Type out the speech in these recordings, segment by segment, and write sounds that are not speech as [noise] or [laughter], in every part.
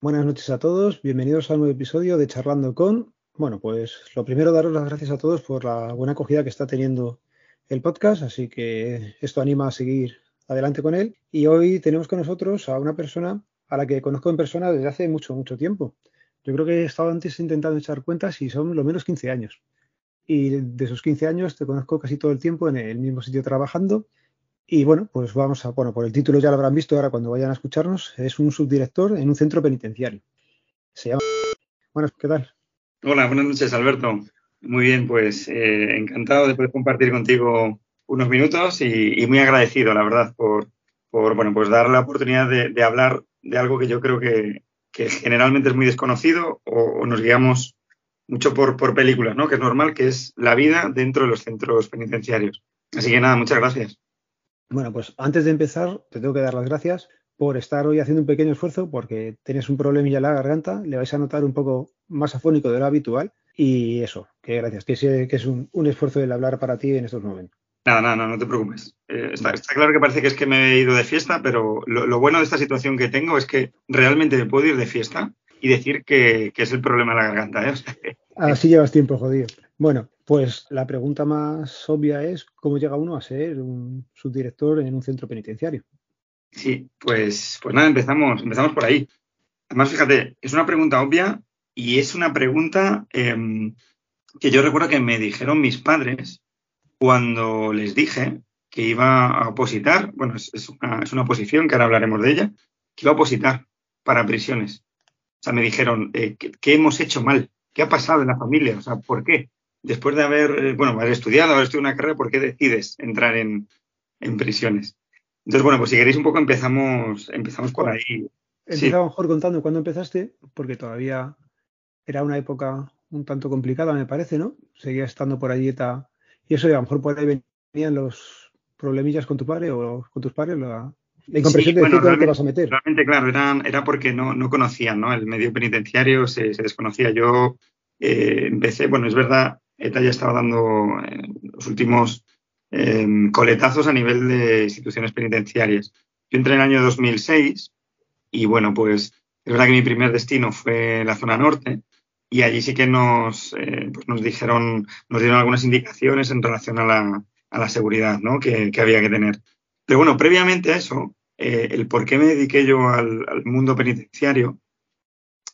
Buenas noches a todos, bienvenidos a un nuevo episodio de Charlando con. Bueno, pues lo primero daros las gracias a todos por la buena acogida que está teniendo el podcast, así que esto anima a seguir adelante con él. Y hoy tenemos con nosotros a una persona a la que conozco en persona desde hace mucho, mucho tiempo. Yo creo que he estado antes intentando echar cuentas y son lo menos 15 años. Y de esos 15 años te conozco casi todo el tiempo en el mismo sitio trabajando y bueno, pues vamos a, bueno, por el título ya lo habrán visto ahora cuando vayan a escucharnos, es un subdirector en un centro penitenciario. Se llama... Bueno, ¿qué tal? Hola, buenas noches, Alberto. Muy bien, pues eh, encantado de poder compartir contigo unos minutos y, muy agradecido, la verdad, por, bueno, pues dar la oportunidad de, hablar de algo que yo creo que, generalmente es muy desconocido o, nos guiamos mucho por, por películas, ¿no? Que es normal, que es la vida dentro de los centros penitenciarios. Así que nada, muchas gracias. Bueno, pues antes de empezar, te tengo que dar las gracias por estar hoy haciendo un pequeño esfuerzo porque tienes un problemilla en la garganta, le vais a notar un poco más afónico de lo habitual y eso, que gracias, que, que es un, esfuerzo el hablar para ti en estos momentos. Nada, nada, no te preocupes. Eh, está, claro que parece que es que me he ido de fiesta, pero lo, bueno de esta situación que tengo es que realmente me puedo ir de fiesta y decir que, es el problema de la garganta. ¿eh? [laughs] Así llevas tiempo, jodido. Bueno, pues la pregunta más obvia es cómo llega uno a ser un subdirector en un centro penitenciario. Sí, pues, pues nada, empezamos, empezamos por ahí. Además, fíjate, es una pregunta obvia y es una pregunta em, que yo recuerdo que me dijeron mis padres cuando les dije que iba a opositar, bueno, es, una, es una oposición que ahora hablaremos de ella, que iba a opositar para prisiones. O sea, me dijeron, eh, ¿qué, hemos hecho mal? ¿Qué ha pasado en la familia? O sea, ¿por qué? después de haber, eh, bueno, haber estudiado, haber estudiado una carrera, ¿por qué decides entrar en, prisiones? Entonces, bueno, pues si queréis un poco empezamos, empezamos por ahí. A lo mejor contando cuándo empezaste, porque todavía era una época un tanto complicada, me parece, ¿no? Seguía estando por allí y eso, y a lo mejor por ahí venían los problemillas con tu padre o con tus padres, la, la incomprensión de decir te vas a meter. Realmente, claro, era, era porque no, no conocían, ¿no? El medio penitenciario se, se desconocía. Yo eh, empecé, bueno, es verdad, ETA ya estaba dando eh, los últimos em, coletazos a nivel de instituciones penitenciarias. Yo entré en el año 2006 y bueno, pues es verdad que mi primer destino fue la zona norte y allí sí que nos, eh, pues nos dijeron, nos dieron algunas indicaciones en relación a la, seguridad ¿no? que, había que tener. Pero bueno, previamente a eso, eh, el por qué me dediqué yo al mundo penitenciario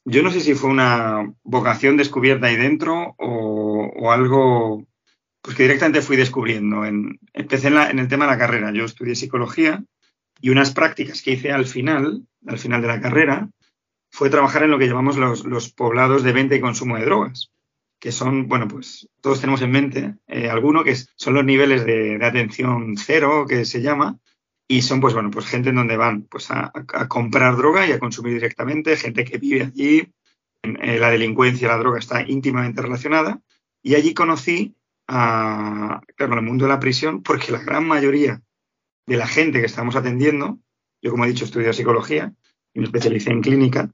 yo no sé si fue una vocación descubierta ahí dentro o, algo pues que directamente fui descubriendo. En, empecé en, el tema de la carrera. Yo estudié psicología y unas prácticas que hice al final, al final de la carrera, fue trabajar en lo que llamamos los, poblados de venta y consumo de drogas, que son, bueno, pues todos tenemos en mente eh, alguno que son los niveles de, de, atención cero, que se llama, y son, pues bueno, pues gente en donde van pues a, comprar droga y a consumir directamente, gente que vive allí, eh, la delincuencia, la droga está íntimamente relacionada. Y allí conocí a, claro, el mundo de la prisión, porque la gran mayoría de la gente que estamos atendiendo, yo como he dicho estudio psicología y me especialicé en clínica,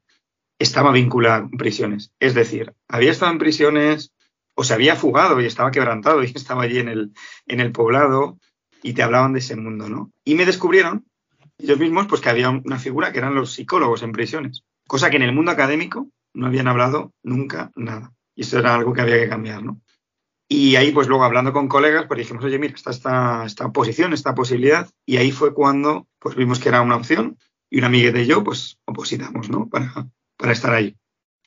estaba vinculada con prisiones. Es decir, había estado en prisiones o se había fugado y estaba quebrantado y [laughs] estaba allí en el, en el poblado y te hablaban de ese mundo, ¿no? Y me descubrieron ellos mismos pues que había una figura que eran los psicólogos en prisiones, cosa que en el mundo académico no habían hablado nunca nada. Y eso era algo que había que cambiar, ¿no? Y ahí, pues luego hablando con colegas, pues dijimos, oye, mira, está esta, esta posición, esta posibilidad. Y ahí fue cuando pues vimos que era una opción y una amiga de yo, pues opositamos, ¿no? Para, para estar ahí.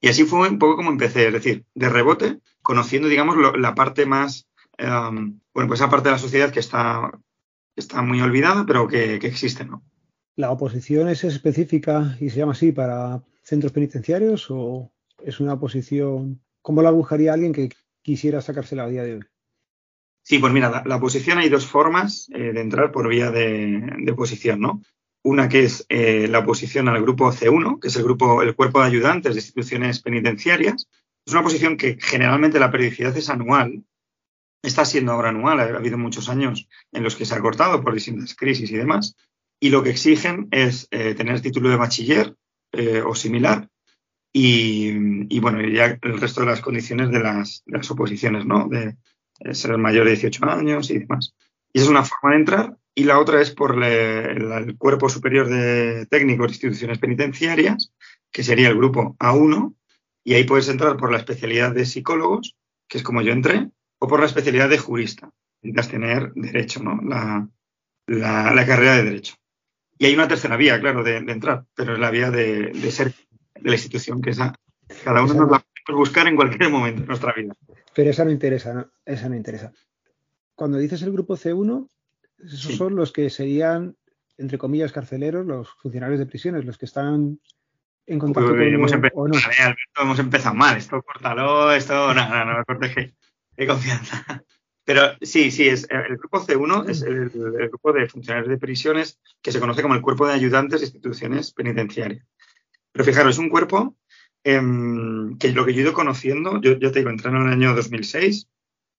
Y así fue un poco como empecé, es decir, de rebote, conociendo, digamos, la parte más, em, bueno, pues esa parte de la sociedad que está está muy olvidada, pero que, existe, ¿no? ¿La oposición es específica y se llama así para centros penitenciarios o es una oposición, cómo la buscaría alguien que quisiera sacársela a día de hoy? Sí, pues mira, la, oposición hay dos formas eh, de entrar por vía de, oposición, ¿no? Una que es eh, la oposición al grupo C1, que es el grupo, el cuerpo de ayudantes de instituciones penitenciarias. Es una oposición que generalmente la periodicidad es anual, está siendo ahora anual, ha habido muchos años en los que se ha cortado por distintas crisis y demás, y lo que exigen es eh, tener título de bachiller eh, o similar y, bueno, ya el resto de las condiciones de las, oposiciones, ¿no? De, ser mayor de 18 años y demás. Y esa es una forma de entrar y la otra es por el, Cuerpo Superior de Técnicos de Instituciones Penitenciarias, que sería el grupo A1, y ahí puedes entrar por la especialidad de psicólogos, que es como yo entré, o por la especialidad de jurista. Necesitas tener derecho, ¿no? La, la, carrera de derecho. Y hay una tercera vía, claro, de, entrar, pero es la vía de, ser de la institución, que esa cada uno nos la podemos buscar en cualquier momento de nuestra vida. Pero esa no interesa, ¿no? Esa no interesa. Cuando dices el grupo C1, esos son los que serían, entre comillas, carceleros, los funcionarios de prisiones, los que están en contacto con hemos empezado, no. hemos empezado mal, esto córtalo, esto, no, no, no me cortes de confianza. Pero sí, sí, es el grupo C1 es el, grupo de funcionarios de prisiones que se conoce como el cuerpo de ayudantes de instituciones penitenciarias. Pero fijaros, es un cuerpo em, que lo que yo he ido conociendo, yo, yo te digo, en el año 2006,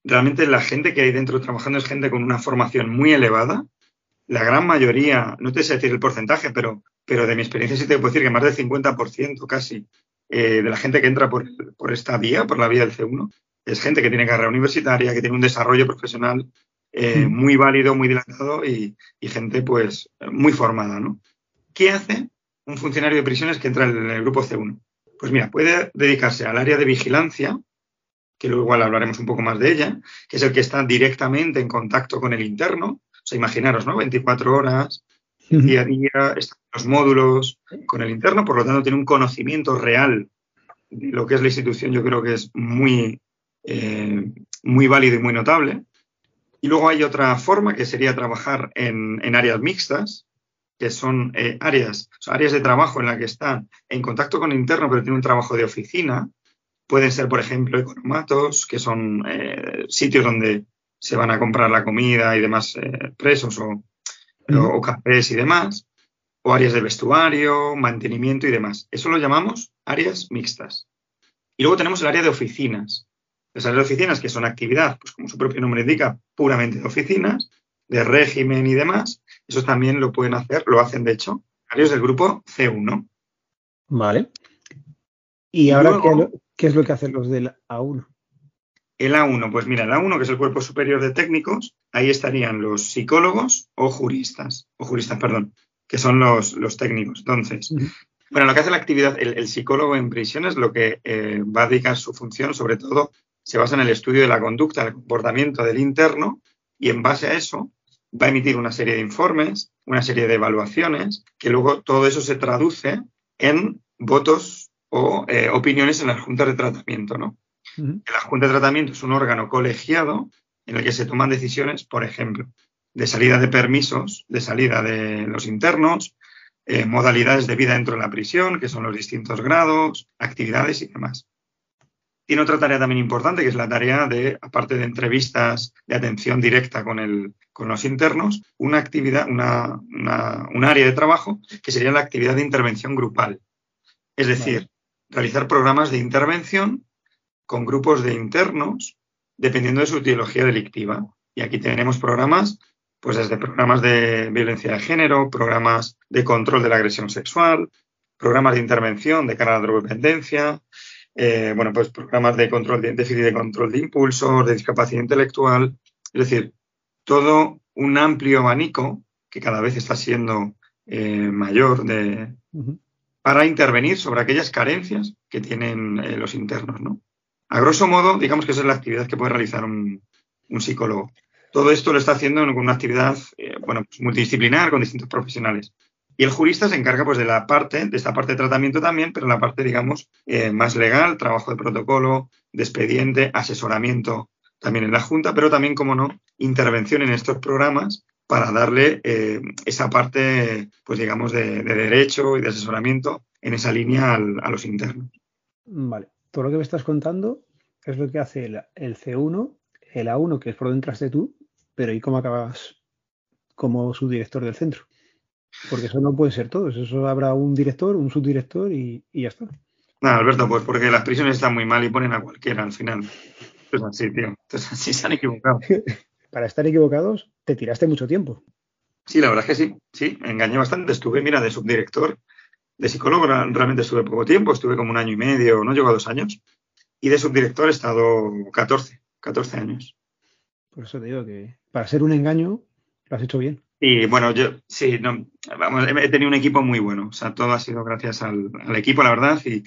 realmente la gente que hay dentro trabajando es gente con una formación muy elevada. La gran mayoría, no te sé decir el porcentaje, pero, pero de mi experiencia sí te puedo decir que más del 50% casi eh, de la gente que entra por, por esta vía, por la vía del C1, es gente que tiene carrera universitaria, que tiene un desarrollo profesional eh, mm. muy válido, muy dilatado y, gente pues muy formada, ¿no? ¿Qué hace un funcionario de prisiones que entra en el grupo C1? Pues mira, puede dedicarse al área de vigilancia, que luego igual hablaremos un poco más de ella, que es el que está directamente en contacto con el interno. O sea, imaginaros, ¿no? 24 horas, día a día, están los módulos con el interno, por lo tanto tiene un conocimiento real de lo que es la institución, yo creo que es muy, eh, muy válido y muy notable. Y luego hay otra forma que sería trabajar en, áreas mixtas, que son eh, áreas, áreas de trabajo en las que está en contacto con el interno, pero tiene un trabajo de oficina. Pueden ser, por ejemplo, economatos, que son eh, sitios donde se van a comprar la comida y demás presos o, o, cafés y demás, o áreas de vestuario, mantenimiento y demás. Eso lo llamamos áreas mixtas. Y luego tenemos el área de oficinas, las áreas de oficinas, que son actividad, pues como su propio nombre indica, puramente de oficinas, de régimen y demás, eso también lo pueden hacer, lo hacen de hecho, áreas del grupo C1. Vale. ¿Y, ahora ¿qué, es lo que hacen los del A1? El A1, pues mira, el A1, que es el cuerpo superior de técnicos, ahí estarían los psicólogos o juristas, o juristas, perdón, que son los, los técnicos. Entonces, bueno, lo que hace la actividad, el, psicólogo en prisiones, lo que eh, va a dedicar su función, sobre todo, se basa en el estudio de la conducta, del comportamiento del interno y en base a eso va a emitir una serie de informes, una serie de evaluaciones, que luego todo eso se traduce en votos o eh, opiniones en las juntas de tratamiento, ¿no? La junta de tratamiento es un órgano colegiado en el que se toman decisiones, por ejemplo, de salida de permisos, de salida de los internos, eh, modalidades de vida dentro de la prisión, que son los distintos grados, actividades y demás. Tiene otra tarea también importante, que es la tarea de, aparte de entrevistas de atención directa con, el, con los internos, una actividad, una, un área de trabajo que sería la actividad de intervención grupal. Es decir, realizar programas de intervención con grupos de internos, dependiendo de su ideología delictiva. Y aquí tenemos programas, pues desde programas de violencia de género, programas de control de la agresión sexual, programas de intervención de cara a la drogodependencia, eh, bueno, pues programas de control de déficit de control de impulsos, de discapacidad intelectual, es decir, todo un amplio abanico que cada vez está siendo eh, mayor de, para intervenir sobre aquellas carencias que tienen eh, los internos, ¿no? A grosso modo, digamos que esa es la actividad que puede realizar un, psicólogo. Todo esto lo está haciendo con una actividad bueno, pues multidisciplinar con distintos profesionales. Y el jurista se encarga pues de la parte, de esta parte de tratamiento también, pero la parte, digamos, eh, más legal, trabajo de protocolo, de expediente, asesoramiento también en la Junta, pero también, como no, intervención en estos programas para darle eh, esa parte, pues digamos, de, derecho y de asesoramiento en esa línea a los internos. Vale, todo lo que me estás contando es lo que hace el, el C1, el A1, que es por donde entraste tú, pero ¿y cómo acabas como subdirector del centro? Porque eso no puede ser todo. Eso habrá un director, un subdirector y, ya está. No, Alberto, pues porque las prisiones están muy mal y ponen a cualquiera al final. Pues así, tío. Entonces así se han equivocado. [laughs] Para estar equivocados, te tiraste mucho tiempo. Sí, la verdad es que sí. Sí, me engañé bastante. Estuve, mira, de subdirector, de psicólogo realmente estuve poco tiempo, estuve como un año y medio, no llegó a dos años. Y de subdirector he estado 14, 14 años. Por eso te digo que para ser un engaño, lo has hecho bien. Y bueno, yo sí, no, vamos, he tenido un equipo muy bueno. O sea, todo ha sido gracias al, equipo, la verdad, y,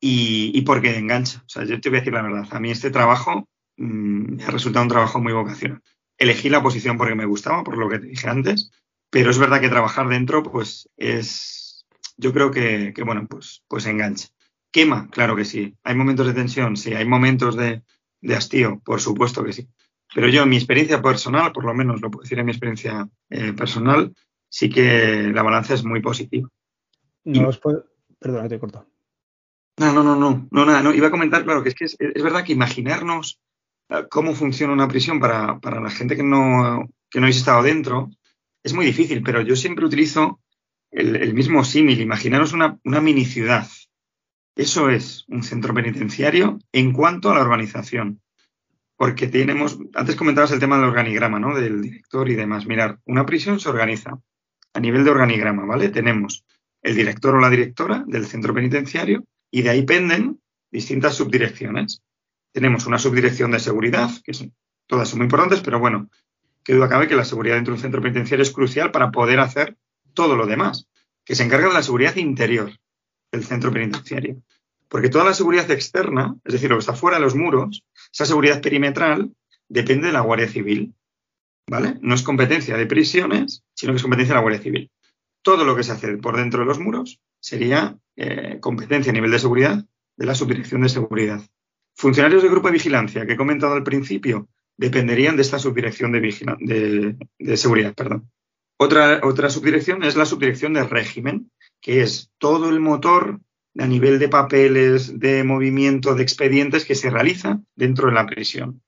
y, porque engancha. O sea, yo te voy a decir la verdad. A mí este trabajo mm, me ha resultado un trabajo muy vocacional. Elegí la posición porque me gustaba, por lo que te dije antes, pero es verdad que trabajar dentro, pues es, yo creo que, que bueno, pues, pues engancha. ¿Quema? Claro que sí. ¿Hay momentos de tensión? Sí. ¿Hay momentos de, de hastío? Por supuesto que sí. Pero yo, en mi experiencia personal, por lo menos lo puedo decir en mi experiencia eh, personal, sí que la balanza es muy positiva. No os puedo... Perdona, te he cortado. No, no, no, no, no, nada, no. Iba a comentar, claro, que es que es, verdad que imaginarnos eh, cómo funciona una prisión para, para la gente que no, que no habéis estado dentro es muy difícil, pero yo siempre utilizo el, el mismo símil. Imaginaros una, una mini ciudad. Eso es un centro penitenciario en cuanto a la organización porque tenemos, antes comentabas el tema del organigrama, ¿no? Del director y demás. Mirar, una prisión se organiza a nivel de organigrama, ¿vale? Tenemos el director o la directora del centro penitenciario y de ahí penden distintas subdirecciones. Tenemos una subdirección de seguridad, que son, todas son muy importantes, pero bueno, que duda cabe que la seguridad dentro de un centro penitenciario es crucial para poder hacer todo lo demás, que se encarga de la seguridad interior del centro penitenciario. Porque toda la seguridad externa, es decir, lo que está fuera de los muros, esa seguridad perimetral depende de la Guardia Civil. ¿Vale? No es competencia de prisiones, sino que es competencia de la Guardia Civil. Todo lo que se hace por dentro de los muros sería eh, competencia a nivel de seguridad de la Subdirección de Seguridad. Funcionarios del grupo de vigilancia que he comentado al principio dependerían de esta subdirección de, de seguridad. Perdón. Otra, otra subdirección es la subdirección de régimen, que es todo el motor a nivel de papeles, de movimiento, de expedientes que se realiza dentro de la prisión.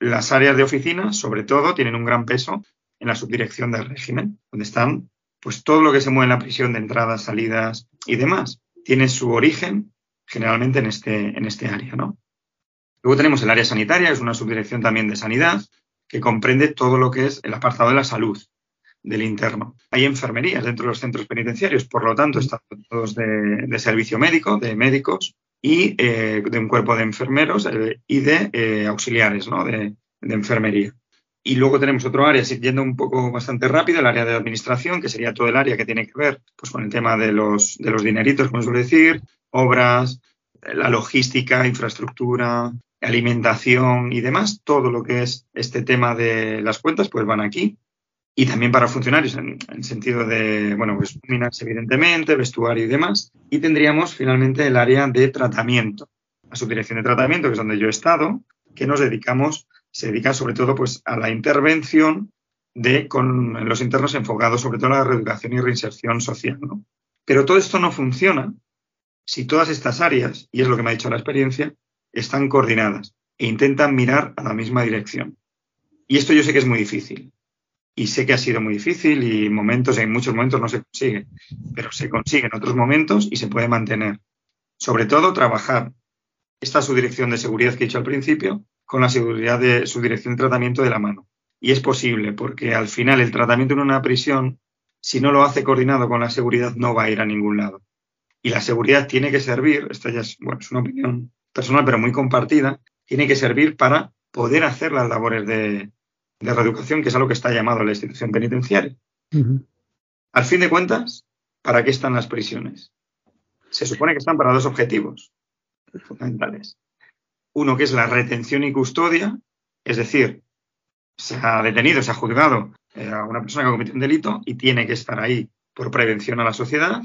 Las áreas de oficina, sobre todo, tienen un gran peso en la subdirección del régimen, donde están pues todo lo que se mueve en la prisión de entradas, salidas y demás. Tiene su origen generalmente en este, en este área, ¿no? Luego tenemos el área sanitaria, es una subdirección también de sanidad, que comprende todo lo que es el apartado de la salud, del interno. Hay enfermerías dentro de los centros penitenciarios, por lo tanto, están todos de, servicio médico, de médicos y eh, de un cuerpo de enfermeros eh, y de eh, auxiliares ¿no? de, enfermería. Y luego tenemos otro área, siguiendo un poco bastante rápido, el área de administración, que sería todo el área que tiene que ver pues, con el tema de los, de los dineritos, como suele decir, obras, la logística, infraestructura, alimentación y demás. Todo lo que es este tema de las cuentas, pues van aquí y también para funcionarios en, el sentido de, bueno, pues minas evidentemente, vestuario y demás. Y tendríamos finalmente el área de tratamiento, la subdirección de tratamiento, que es donde yo he estado, que nos dedicamos, se dedica sobre todo pues a la intervención de con los internos enfocados sobre todo a la reeducación y reinserción social, ¿no? Pero todo esto no funciona si todas estas áreas, y es lo que me ha dicho la experiencia, están coordinadas e intentan mirar a la misma dirección. Y esto yo sé que es muy difícil y sé que ha sido muy difícil y momentos, en muchos momentos no se consigue, pero se consigue en otros momentos y se puede mantener. Sobre todo trabajar esta subdirección de seguridad que he dicho al principio con la seguridad de su dirección de tratamiento de la mano. Y es posible porque al final el tratamiento en una prisión, si no lo hace coordinado con la seguridad, no va a ir a ningún lado. Y la seguridad tiene que servir, esta ya bueno, es una opinión personal pero muy compartida, tiene que servir para poder hacer las labores de, de reeducación, que es a lo que está llamado la institución penitenciaria. Al fin de cuentas, ¿para qué están las prisiones? Se supone que están para dos objetivos fundamentales. Uno que es la retención y custodia, es decir, se ha detenido, se ha juzgado eh, a una persona que ha cometido un delito y tiene que estar ahí por prevención a la sociedad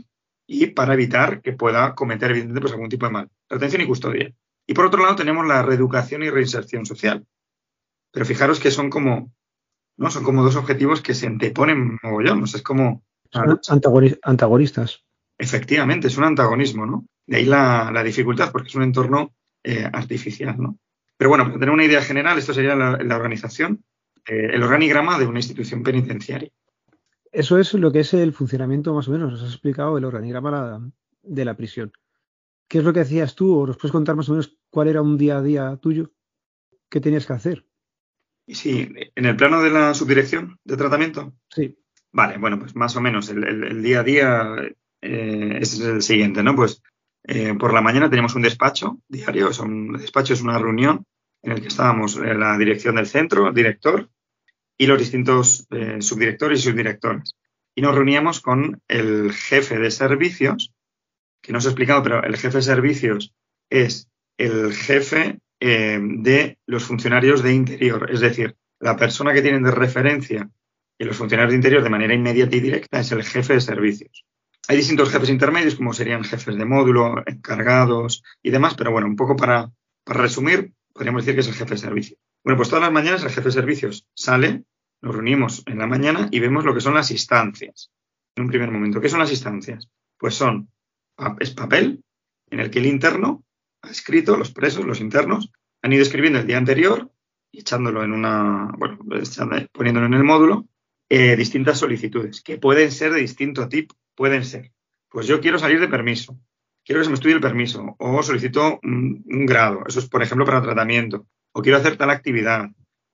y para evitar que pueda cometer, evidentemente, pues, algún tipo de mal. Retención y custodia. Y por otro lado tenemos la reeducación y reinserción social, pero fijaros que son como, ¿no? Son como dos objetivos que se anteponen mogollón. O sea, es como. antagonistas. Efectivamente, es un antagonismo, ¿no? De ahí la, dificultad, porque es un entorno eh, artificial, ¿no? Pero bueno, para tener una idea general, esto sería la, organización, eh, el organigrama de una institución penitenciaria. Eso es lo que es el funcionamiento más o menos. Nos has explicado el organigrama de la prisión. ¿Qué es lo que hacías tú? ¿O nos puedes contar más o menos cuál era un día a día tuyo? qué tenías que hacer. Sí, en el plano de la subdirección de tratamiento. Sí. Vale, bueno, pues más o menos el, día a día eh, es el siguiente, ¿no? Pues eh, por la mañana tenemos un despacho diario, es un despacho es una reunión en el que estábamos en la dirección del centro, el director y los distintos eh, subdirectores y subdirectores. Y nos reuníamos con el jefe de servicios, que no os he explicado, pero el jefe de servicios es el jefe eh, de los funcionarios de interior, es decir, la persona que tienen de referencia y los funcionarios de interior de manera inmediata y directa es el jefe de servicios. Hay distintos jefes intermedios, como serían jefes de módulo, encargados y demás, pero bueno, un poco para, resumir, podríamos decir que es el jefe de servicio. Bueno, pues todas las mañanas el jefe de servicios sale, nos reunimos en la mañana y vemos lo que son las instancias. En un primer momento, ¿qué son las instancias? Pues son, es papel en el que el interno ha escrito, los presos, los internos, han ido escribiendo el día anterior y echándolo en una, bueno, poniéndolo en el módulo, eh, distintas solicitudes, que pueden ser de distinto tipo pueden ser, pues yo quiero salir de permiso, quiero que se me estudie el permiso, o solicito un, grado, eso es por ejemplo para tratamiento, o quiero hacer tal actividad,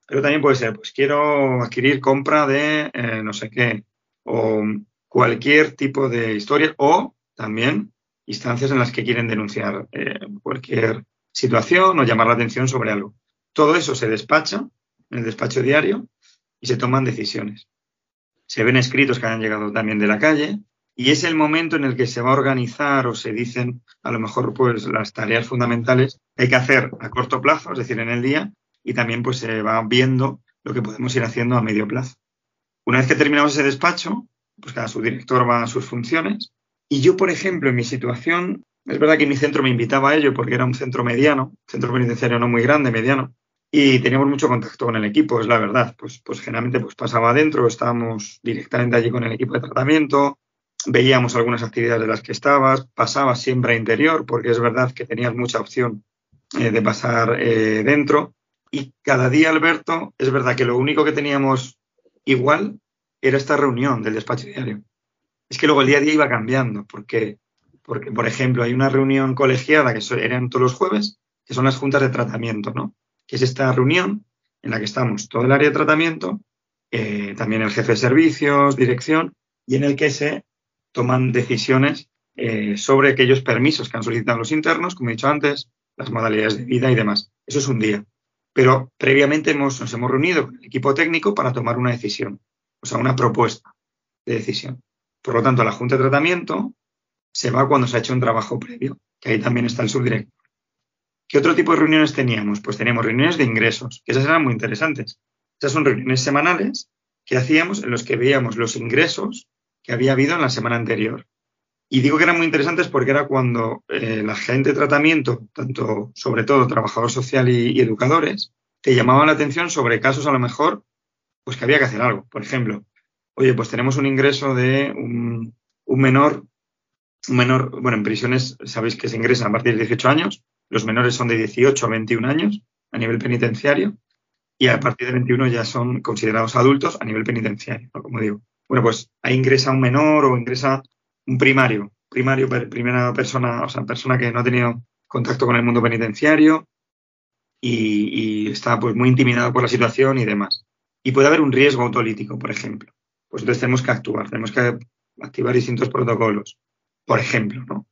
pero también puede ser, pues quiero adquirir compra de eh, no sé qué, o cualquier tipo de historia, o también instancias en las que quieren denunciar eh, cualquier situación o llamar la atención sobre algo. Todo eso se despacha en el despacho diario y se toman decisiones. Se ven escritos que han llegado también de la calle, y es el momento en el que se va a organizar o se dicen a lo mejor pues las tareas fundamentales que hay que hacer a corto plazo, es decir, en el día, y también pues se va viendo lo que podemos ir haciendo a medio plazo. Una vez que terminamos ese despacho, pues cada subdirector va a sus funciones. Y yo, por ejemplo, en mi situación, es verdad que mi centro me invitaba a ello porque era un centro mediano, centro penitenciario no muy grande, mediano, y teníamos mucho contacto con el equipo, es la verdad. Pues, pues generalmente pues pasaba adentro, estábamos directamente allí con el equipo de tratamiento, veíamos algunas actividades de las que estabas, pasabas siempre a interior, porque es verdad que tenías mucha opción eh, de pasar eh, dentro. Y cada día, Alberto, es verdad que lo único que teníamos igual era esta reunión del despacho diario. Es que luego el día a día iba cambiando, porque, porque por ejemplo, hay una reunión colegiada que eran todos los jueves, que son las juntas de tratamiento, ¿no? Que es esta reunión en la que estamos todo el área de tratamiento, eh, también el jefe de servicios, dirección, y en el que se toman decisiones eh, sobre aquellos permisos que han solicitado los internos, como he dicho antes, las modalidades de vida y demás. Eso es un día. Pero previamente hemos, nos hemos reunido con el equipo técnico para tomar una decisión, o sea, una propuesta de decisión. Por lo tanto, la Junta de Tratamiento se va cuando se ha hecho un trabajo previo, que ahí también está el subdirector. ¿Qué otro tipo de reuniones teníamos? Pues teníamos reuniones de ingresos, que esas eran muy interesantes. Esas son reuniones semanales que hacíamos en los que veíamos los ingresos que había habido en la semana anterior. Y digo que eran muy interesantes porque era cuando eh, la gente de tratamiento, tanto sobre todo trabajador social y, educadores, te llamaban la atención sobre casos a lo mejor, pues que había que hacer algo. Por ejemplo, oye, pues tenemos un ingreso de un, menor, un menor, bueno, en prisiones sabéis que se ingresan a partir de 18 años, los menores son de 18 a 21 años a nivel penitenciario y a partir de 21 ya son considerados adultos a nivel penitenciario, como digo. Bueno, pues ahí ingresa un menor o ingresa un primario, primario, primera persona, o sea, persona que no ha tenido contacto con el mundo penitenciario y, está pues muy intimidado por la situación y demás. Y puede haber un riesgo autolítico, por ejemplo. Pues entonces tenemos que actuar, tenemos que activar distintos protocolos, por ejemplo, ¿no?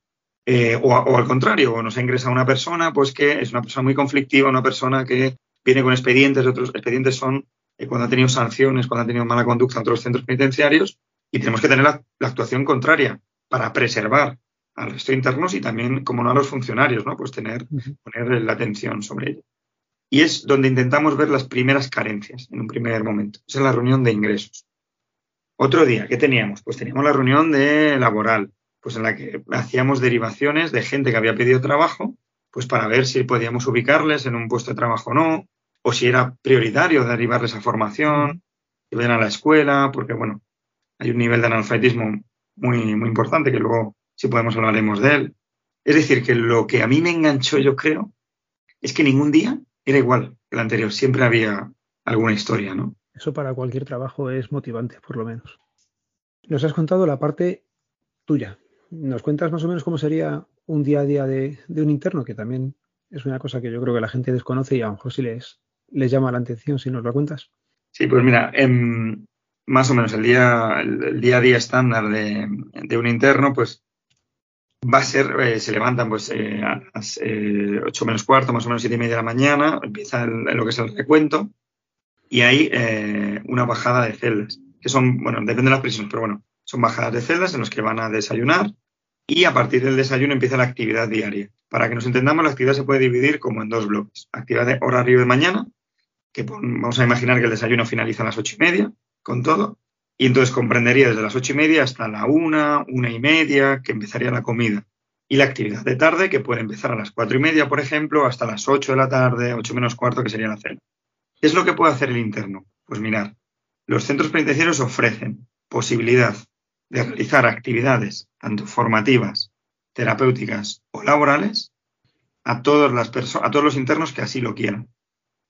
Eh, o, o, al contrario, o nos ingresa una persona, pues que es una persona muy conflictiva, una persona que viene con expedientes, otros expedientes son eh, cuando ha tenido sanciones, cuando ha tenido mala conducta en otros centros penitenciarios, y tenemos que tener la, actuación contraria para preservar al resto de internos y también, como no, a los funcionarios, ¿no? Pues tener, poner la atención sobre ello. Y es donde intentamos ver las primeras carencias en un primer momento. Esa es la reunión de ingresos. Otro día, ¿qué teníamos? Pues teníamos la reunión de laboral, pues en la que hacíamos derivaciones de gente que había pedido trabajo, pues para ver si podíamos ubicarles en un puesto de trabajo o no, o si era prioritario derivarles a formación, que vayan a la escuela, porque bueno, hay un nivel de analfabetismo muy, muy importante que luego, si podemos, hablaremos de él. Es decir, que lo que a mí me enganchó, yo creo, es que ningún día era igual que el anterior, siempre había alguna historia, ¿no? Eso para cualquier trabajo es motivante, por lo menos. Nos has contado la parte tuya. ¿Nos cuentas más o menos cómo sería un día a día de, un interno? Que también es una cosa que yo creo que la gente desconoce y a lo mejor si les, llama la atención, si nos lo cuentas. Sí, pues mira, em, más o menos el día, el, día a día estándar de, un interno, pues va a ser, eh, se levantan pues eh, a las 8 eh, menos cuarto, más o menos 7 y media de la mañana, empieza lo que es el recuento y hay una bajada de celdas, que son, bueno, depende de las prisiones, pero bueno, son bajadas de celdas en las que van a desayunar y a partir del desayuno empieza la actividad diaria. Para que nos entendamos, la actividad se puede dividir como en dos bloques. Actividad de horario de mañana, que vamos a imaginar que el desayuno finaliza a las ocho y media, con todo, y entonces comprendería desde las ocho y media hasta la una, una y media, que empezaría la comida. Y la actividad de tarde, que puede empezar a las cuatro y media, por ejemplo, hasta las ocho de la tarde, ocho menos cuarto, que sería la cena. ¿Qué es lo que puede hacer el interno? Pues mirar, los centros penitenciarios ofrecen posibilidad de realizar actividades, tanto formativas, terapéuticas o laborales, a, a todos los internos que así lo quieran.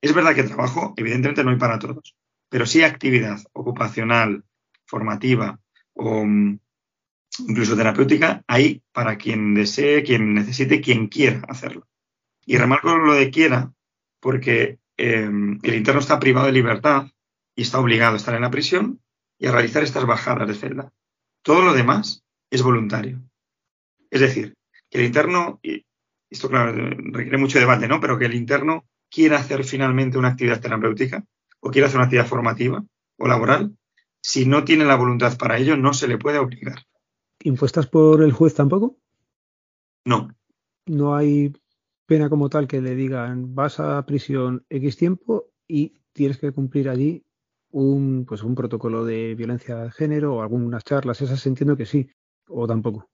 Es verdad que trabajo, evidentemente, no hay para todos, pero sí actividad ocupacional, formativa o mm, incluso terapéutica hay para quien desee, quien necesite, quien quiera hacerlo. Y remarco lo de quiera porque em, el interno está privado de libertad y está obligado a estar en la prisión y a realizar estas bajadas de celda. Todo lo demás es voluntario. Es decir, que el interno, y esto claro, requiere mucho debate, ¿no? Pero que el interno quiera hacer finalmente una actividad terapéutica o quiera hacer una actividad formativa o laboral, si no tiene la voluntad para ello, no se le puede obligar. ¿Impuestas por el juez tampoco? No. No hay pena como tal que le digan vas a prisión X tiempo y tienes que cumplir allí un, pues un protocolo de violencia de género o algunas charlas, esas entiendo que sí, o tampoco.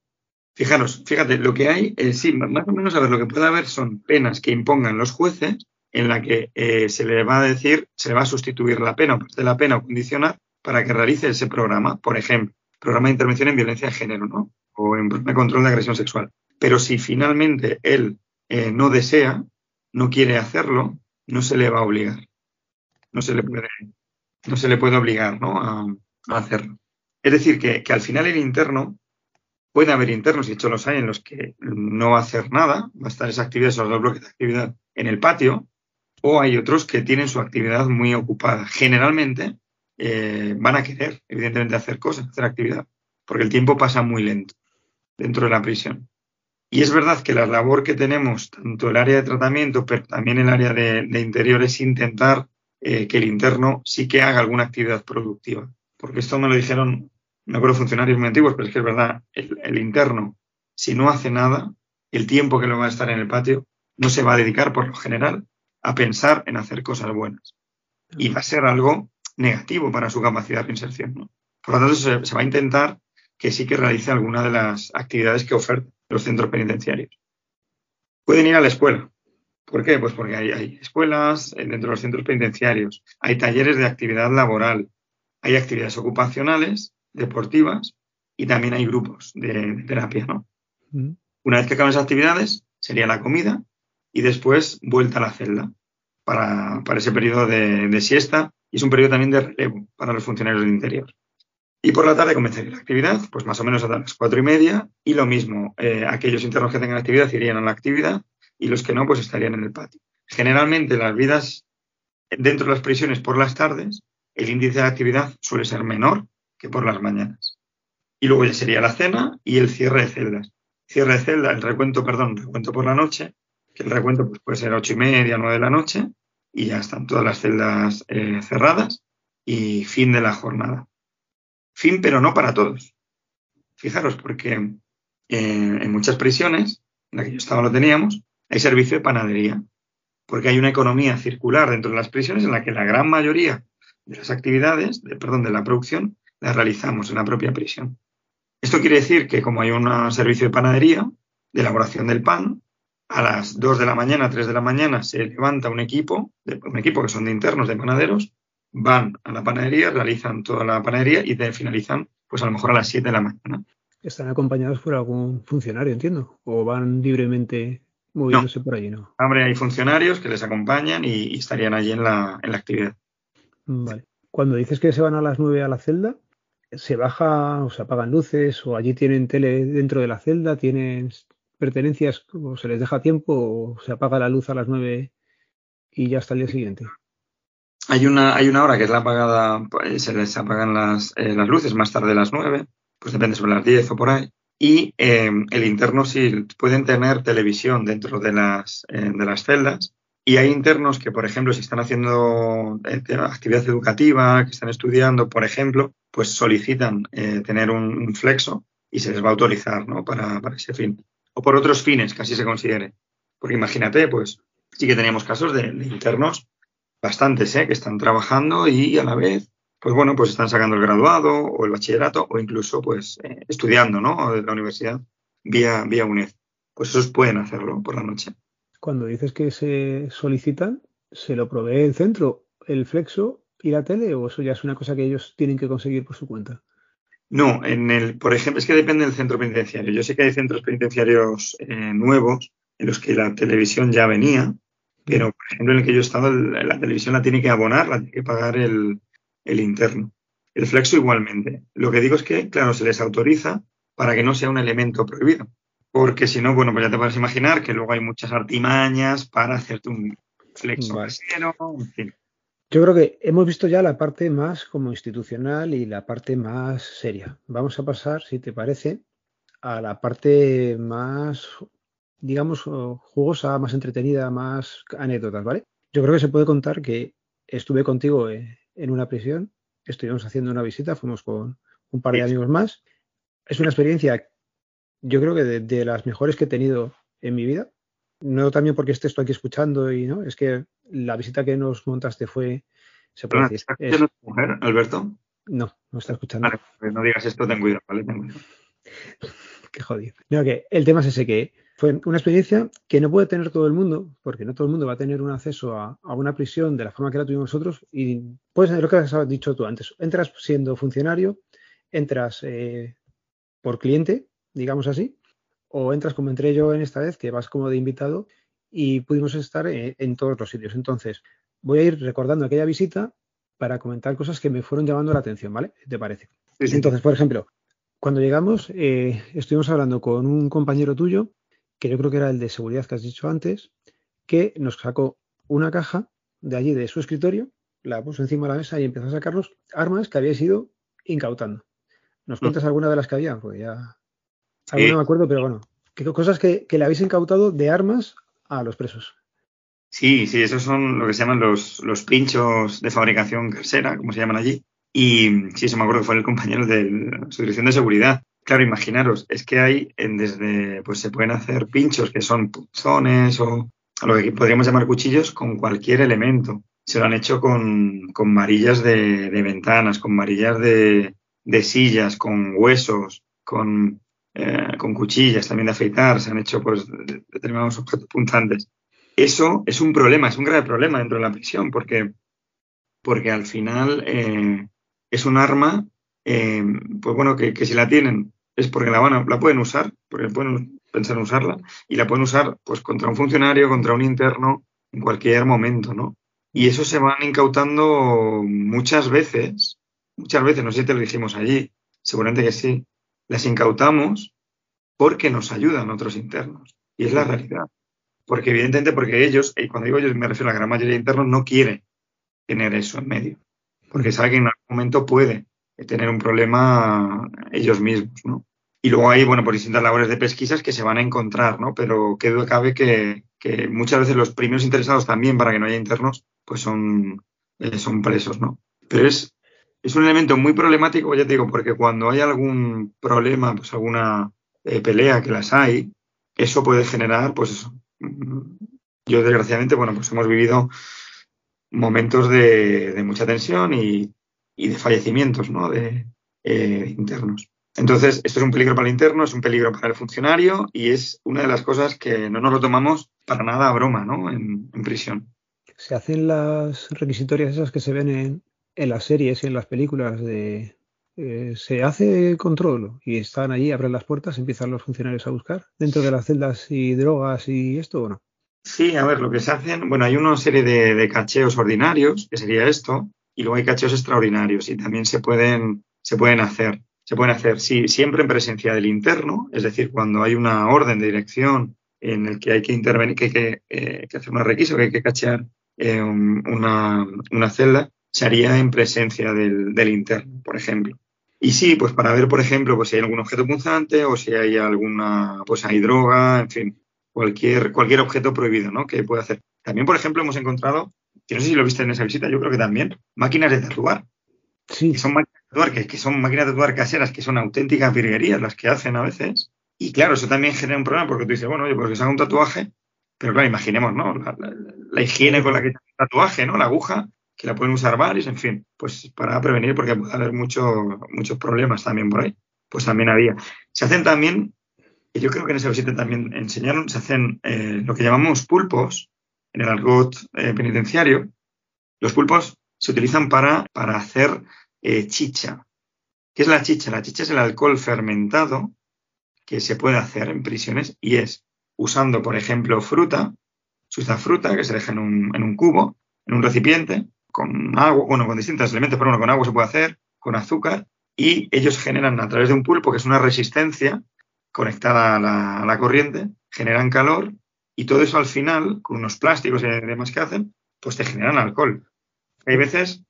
Fijaros, fíjate, lo que hay, eh, sí, más o menos a ver, lo que puede haber son penas que impongan los jueces en la que eh, se le va a decir, se le va a sustituir la pena o parte de la pena o condicionar para que realice ese programa, por ejemplo, programa de intervención en violencia de género, ¿no? O en control de agresión sexual. Pero si finalmente él eh, no desea, no quiere hacerlo, no se le va a obligar. No se le puede no se le puede obligar ¿no? a, hacerlo. Es decir, que, al final el interno, puede haber internos, y de hecho los hay, en los que no va a hacer nada, va a estar esa actividad, esos dos bloques de actividad en el patio, o hay otros que tienen su actividad muy ocupada. Generalmente eh, van a querer, evidentemente, hacer cosas, hacer actividad, porque el tiempo pasa muy lento dentro de la prisión. Y es verdad que la labor que tenemos, tanto el área de tratamiento, pero también el área de, interior, es intentar eh, que el interno sí que haga alguna actividad productiva. Porque esto me lo dijeron, me acuerdo funcionarios muy antiguos, pero es que es verdad, el, interno, si no hace nada, el tiempo que lo va a estar en el patio no se va a dedicar, por lo general, a pensar en hacer cosas buenas. Y va a ser algo negativo para su capacidad de inserción. Por lo tanto, se, se va a intentar que sí que realice alguna de las actividades que ofertan los centros penitenciarios. Pueden ir a la escuela, ¿Por qué? Pues porque hay, escuelas eh, dentro de los centros penitenciarios, hay talleres de actividad laboral, hay actividades ocupacionales, deportivas y también hay grupos de, terapia, ¿no? Una vez que acaban esas actividades, sería la comida y después vuelta a la celda para, ese periodo de, siesta y es un periodo también de relevo para los funcionarios del interior. Y por la tarde comenzaría la actividad, pues más o menos hasta las cuatro y media, y lo mismo, eh, aquellos internos que tengan actividad irían a la actividad y los que no, pues estarían en el patio. Generalmente las vidas dentro de las prisiones por las tardes, el índice de actividad suele ser menor que por las mañanas. Y luego ya sería la cena y el cierre de celdas. Cierre de celda, el recuento, perdón, recuento por la noche, que el recuento pues, puede ser ocho y media, nueve de la noche, y ya están todas las celdas eh, cerradas y fin de la jornada. Fin, pero no para todos. Fijaros, porque eh, en muchas prisiones, en la que yo estaba lo teníamos, hay servicio de panadería, porque hay una economía circular dentro de las prisiones en la que la gran mayoría de las actividades, de, perdón, de la producción, las realizamos en la propia prisión. Esto quiere decir que como hay un servicio de panadería, de elaboración del pan, a las 2 de la mañana, 3 de la mañana se levanta un equipo, un equipo que son de internos, de panaderos, van a la panadería, realizan toda la panadería y finalizan pues a lo mejor a las 7 de la mañana. ¿Están acompañados por algún funcionario, entiendo? ¿O van libremente moviéndose por allí, ¿no? Hombre, hay funcionarios que les acompañan y, estarían allí en la, en la, actividad. Vale. Cuando dices que se van a las 9 a la celda, ¿se baja o se apagan luces o allí tienen tele dentro de la celda? ¿Tienen pertenencias o se les deja tiempo o se apaga la luz a las 9 y ya hasta el día siguiente? Hay una, hay una hora que es la apagada, pues, se les apagan las, eh, las luces más tarde de las 9, pues depende sobre las 10 o por ahí. Y eh, el interno sí pueden tener televisión dentro de las, eh, de las celdas. Y hay internos que, por ejemplo, si están haciendo actividad educativa, que están estudiando, por ejemplo, pues solicitan tener un, flexo y se les va a autorizar ¿no? para, para ese fin. O por otros fines, que así se considere. Porque imagínate, pues sí que teníamos casos de internos bastantes, ¿eh? que están trabajando y a la vez, pues bueno, pues están sacando el graduado o el bachillerato o incluso pues eh, estudiando, ¿no? De la universidad vía, vía UNED. Pues esos pueden hacerlo por la noche. Cuando dices que se solicitan, ¿se lo provee el centro, el flexo y la tele o eso ya es una cosa que ellos tienen que conseguir por su cuenta? No, en el, por ejemplo, es que depende del centro penitenciario. Yo sé que hay centros penitenciarios eh, nuevos en los que la televisión ya venía, pero, por ejemplo, en el que yo he estado, la televisión la tiene que abonar, la tiene que pagar el, interno. El flexo igualmente. Lo que digo es que, claro, se les autoriza para que no sea un elemento prohibido. Porque si no, bueno, pues ya te puedes imaginar que luego hay muchas artimañas para hacerte un flexo en fin. Yo creo que hemos visto ya la parte más como institucional y la parte más seria. Vamos a pasar, si te parece, a la parte más digamos, jugosa, más entretenida, más anécdotas, ¿vale? Yo creo que se puede contar que estuve contigo eh, en una prisión, estuvimos haciendo una visita, fuimos con un par de amigos más. Es una experiencia, yo creo que de, las mejores que he tenido en mi vida. No también porque estés tú aquí escuchando y no, es que la visita que nos montaste fue, se puede decir. ¿Estás mujer, Alberto? No, no está escuchando. Vale, pues no digas esto, ten cuidado, ¿vale? Ten cuidado. [laughs] Qué jodido. No, que el tema es ese que fue una experiencia que no puede tener todo el mundo, porque no todo el mundo va a tener un acceso a, una prisión de la forma que la tuvimos nosotros. Y pues lo que has dicho tú antes, entras siendo funcionario, entras eh, por cliente, digamos así, o entras como entré yo en esta vez, que vas como de invitado y pudimos estar eh, en, todos los sitios. Entonces, voy a ir recordando aquella visita para comentar cosas que me fueron llamando la atención, ¿vale? ¿Te parece? Entonces, por ejemplo, cuando llegamos, eh, estuvimos hablando con un compañero tuyo que yo creo que era el de seguridad que has dicho antes, que nos sacó una caja de allí de su escritorio, la puso encima de la mesa y empezó a sacarnos armas que habíais ido incautando. ¿Nos mm. cuentas alguna de las que había? Pues ya. no me acuerdo, pero bueno. ¿Qué cosas que, le habéis incautado de armas a los presos? Sí, sí, esos son lo que se llaman los, los pinchos de fabricación casera, como se llaman allí. Y sí, eso me acuerdo que fue el compañero de su dirección de seguridad. Claro, imaginaros, es que hay desde, pues se pueden hacer pinchos que son punzones o, lo que podríamos llamar cuchillos con cualquier elemento. Se lo han hecho con, con varillas de, ventanas, con varillas de, sillas, con huesos, con, eh, con cuchillas también de afeitar, se han hecho pues determinados objetos punzantes. Eso es un problema, es un grave problema dentro de la prisión, porque, porque al final eh, es un arma, eh, pues bueno, que, que si la tienen es porque la, van a, la pueden usar, porque pueden pensar en usarla, y la pueden usar pues contra un funcionario, contra un interno, en cualquier momento, ¿no? Y eso se van incautando muchas veces, muchas veces, no sé si te lo dijimos allí, seguramente que sí, las incautamos porque nos ayudan otros internos. Y es la realidad. Porque evidentemente, porque ellos, y cuando digo ellos me refiero a la gran mayoría de internos, no quiere tener eso en medio. Porque sabe que en algún momento puede tener un problema ellos mismos, ¿no? Y luego hay, bueno, por distintas labores de pesquisas que se van a encontrar, ¿no? Pero que cabe que, que muchas veces los primeros interesados también para que no haya internos, pues son, eh, son presos, ¿no? Pero es, es un elemento muy problemático, ya te digo, porque cuando hay algún problema, pues alguna eh, pelea que las hay, eso puede generar, pues. Yo desgraciadamente, bueno, pues hemos vivido momentos de, de mucha tensión y, y, de fallecimientos, ¿no? De eh, internos. Entonces, esto es un peligro para el interno, es un peligro para el funcionario y es una de las cosas que no nos lo tomamos para nada a broma, ¿no? En, prisión. Se hacen las requisitorias esas que se ven en, las series y en las películas de eh, se hace control y están allí, abren las puertas, empiezan los funcionarios a buscar dentro de las celdas y drogas y esto o no. Sí, a ver, lo que se hacen, bueno, hay una serie de, de cacheos ordinarios, que sería esto, y luego hay cacheos extraordinarios y también se pueden, se pueden hacer se pueden hacer sí, siempre en presencia del interno, es decir, cuando hay una orden de dirección en el que hay que intervenir, que hay que, eh, hacer una requisa, que hay que cachear eh, una, una, celda, se haría en presencia del, del, interno, por ejemplo. Y sí, pues para ver, por ejemplo, pues si hay algún objeto punzante o si hay alguna, pues hay droga, en fin, cualquier, cualquier objeto prohibido, ¿no? Que puede hacer. También, por ejemplo, hemos encontrado, que no sé si lo viste en esa visita, yo creo que también, máquinas de tatuar. Sí. Que son máquinas tatuar, que, son máquinas de tatuar caseras, que son auténticas virguerías las que hacen a veces. Y claro, eso también genera un problema porque tú dices, bueno, oye, pues que se haga un tatuaje, pero claro, imaginemos, ¿no? La, la, higiene con la que el tatuaje, ¿no? La aguja, que la pueden usar varios, en fin, pues para prevenir, porque puede haber mucho, muchos problemas también por ahí, pues también había. Se hacen también, y yo creo que en esa visita también enseñaron, se hacen eh, lo que llamamos pulpos en el argot eh, penitenciario. Los pulpos se utilizan para, para hacer eh, chicha. ¿Qué es la chicha? La chicha es el alcohol fermentado que se puede hacer en prisiones y es usando, por ejemplo, fruta, susta fruta que se deja en un, en un cubo, en un recipiente, con agua, bueno, con distintos elementos, pero bueno, con agua se puede hacer, con azúcar, y ellos generan a través de un pulpo, que es una resistencia conectada a la, a la corriente, generan calor, y todo eso al final, con unos plásticos y demás que hacen, pues te generan alcohol. Hay veces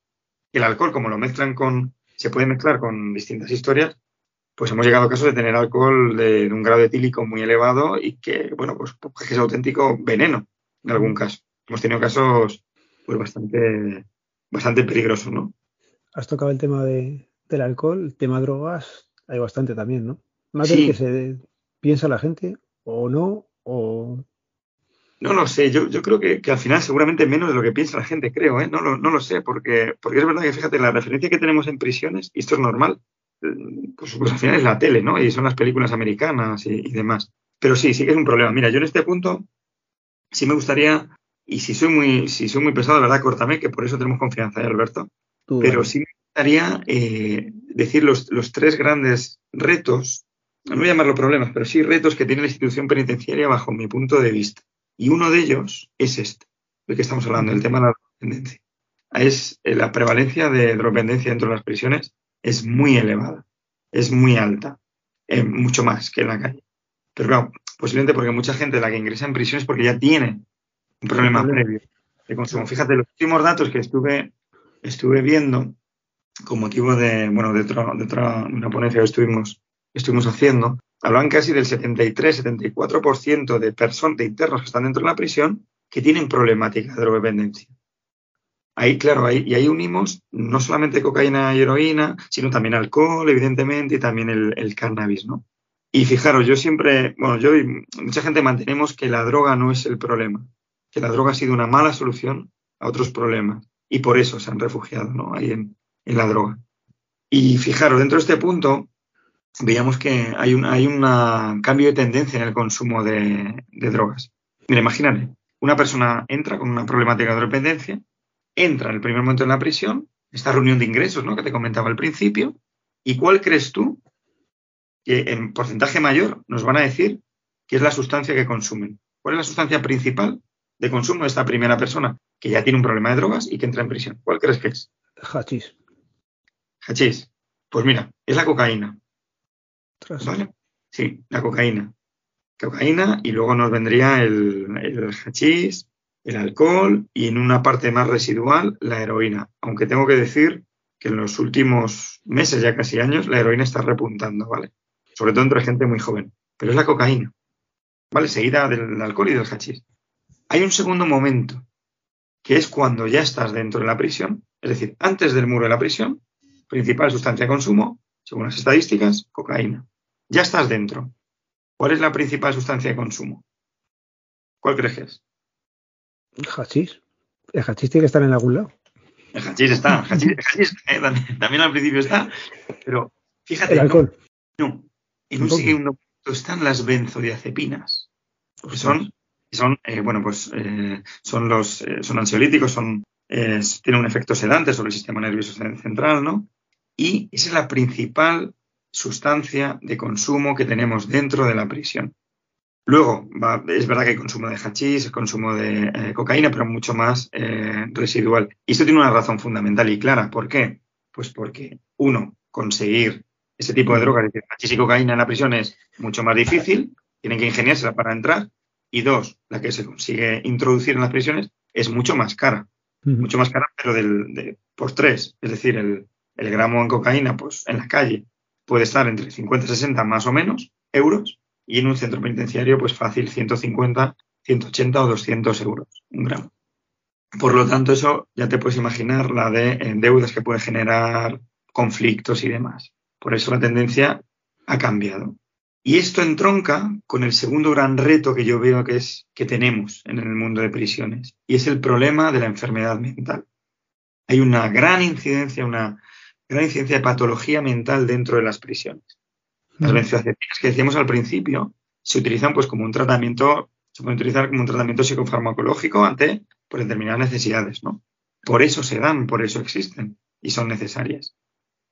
el alcohol, como lo mezclan con, se puede mezclar con distintas historias, pues hemos llegado a casos de tener alcohol de, de un grado etílico muy elevado y que, bueno, pues, pues que es auténtico veneno en algún caso. Hemos tenido casos pues bastante, bastante peligrosos, ¿no? Has tocado el tema de, del alcohol, el tema de drogas, hay bastante también, ¿no? Más sí. del que se piensa la gente, o no, o... No lo sé, yo, yo creo que, que, al final seguramente menos de lo que piensa la gente, creo, ¿eh? No lo, no lo sé, porque, porque es verdad que fíjate, la referencia que tenemos en prisiones, y esto es normal, pues, pues al final es la tele, ¿no? Y son las películas americanas y, y demás. Pero sí, sí que es un problema. Mira, yo en este punto sí me gustaría y si soy muy, si soy muy pesado, de verdad, córtame, que por eso tenemos confianza, ¿eh, Alberto? Tú, Pero sí me gustaría eh, decir los, los, tres grandes retos, no voy a llamarlo problemas, pero sí retos que tiene la institución penitenciaria bajo mi punto de vista. Y uno de ellos es este, del que estamos hablando, el tema de la drogodependencia. Es eh, la prevalencia de drogodependencia dentro de las prisiones es muy elevada, es muy alta, eh, mucho más que en la calle. Pero claro, posiblemente porque mucha gente la que ingresa en prisión es porque ya tiene un problema previo de consumo. Fíjate, los últimos datos que estuve, estuve viendo con motivo de, bueno, de, otra, de otra una ponencia que estuvimos, estuvimos haciendo, hablan casi del 73-74% de personas, de internos que están dentro de la prisión que tienen problemática de drogodependencia. Ahí, claro, ahí, y ahí unimos no solamente cocaína y heroína, sino también alcohol, evidentemente, y también el, cannabis, ¿no? Y fijaros, yo siempre, bueno, yo y mucha gente mantenemos que la droga no es el problema, que la droga ha sido una mala solución a otros problemas y por eso se han refugiado ¿no? ahí en, en la droga. Y fijaros, dentro de este punto veíamos que hay un hay una cambio de tendencia en el consumo de, de drogas. Mira, imagínate, una persona entra con una problemática de dependencia, entra en el primer momento en la prisión, esta reunión de ingresos ¿no? que te comentaba al principio, ¿y cuál crees tú que en porcentaje mayor nos van a decir qué es la sustancia que consumen? ¿Cuál es la sustancia principal de consumo de esta primera persona que ya tiene un problema de drogas y que entra en prisión. ¿Cuál crees que es? Hachís. Hachís. Pues mira, es la cocaína. ¿Vale? Sí, la cocaína. Cocaína y luego nos vendría el, el hachís, el alcohol y en una parte más residual la heroína. Aunque tengo que decir que en los últimos meses, ya casi años, la heroína está repuntando, ¿vale? Sobre todo entre gente muy joven. Pero es la cocaína, ¿vale? Seguida del alcohol y del hachís. Hay un segundo momento, que es cuando ya estás dentro de la prisión, es decir, antes del muro de la prisión, principal sustancia de consumo, según las estadísticas, cocaína. Ya estás dentro. ¿Cuál es la principal sustancia de consumo? ¿Cuál crees que es? Hachís. El hachís tiene que estar en algún lado. El hachís está. El hachís, el hachís eh, también, al principio está. Pero fíjate. El alcohol. No. no en un segundo momento están las benzodiazepinas. Que son son, eh, bueno, pues eh, son los, son ansiolíticos, son, tienen un efecto sedante sobre el sistema nervioso central, ¿no? Y esa es la principal sustancia de consumo que tenemos dentro de la prisión. Luego, va, es verdad que hay consumo de hachís, consumo de eh, cocaína, pero mucho más eh, residual. Y esto tiene una razón fundamental y clara. ¿Por qué? Pues porque, uno, conseguir ese tipo de drogas, es decir, hachís y cocaína en la prisión es mucho más difícil, tienen que ingeniársela para entrar y dos, la que se consigue introducir en las prisiones es mucho más cara. Mucho más cara, pero del, de, por tres. Es decir, el, el gramo en cocaína, pues en la calle puede estar entre 50 y 60 más o menos euros y en un centro penitenciario, pues fácil 150, 180 o 200 euros un gramo. Por lo tanto, eso ya te puedes imaginar la de eh, deudas que puede generar, conflictos y demás. Por eso la tendencia ha cambiado. Y esto entronca con el segundo gran reto que yo veo que es que tenemos en el mundo de prisiones y es el problema de la enfermedad mental. Hay una gran incidencia, una gran incidencia de patología mental dentro de las prisiones. Las benzodiazepinas que decíamos al principio se utilizan pues como un tratamiento, se pueden utilizar como un tratamiento psicofarmacológico ante por determinadas necesidades, ¿no? Por eso se dan, por eso existen y son necesarias.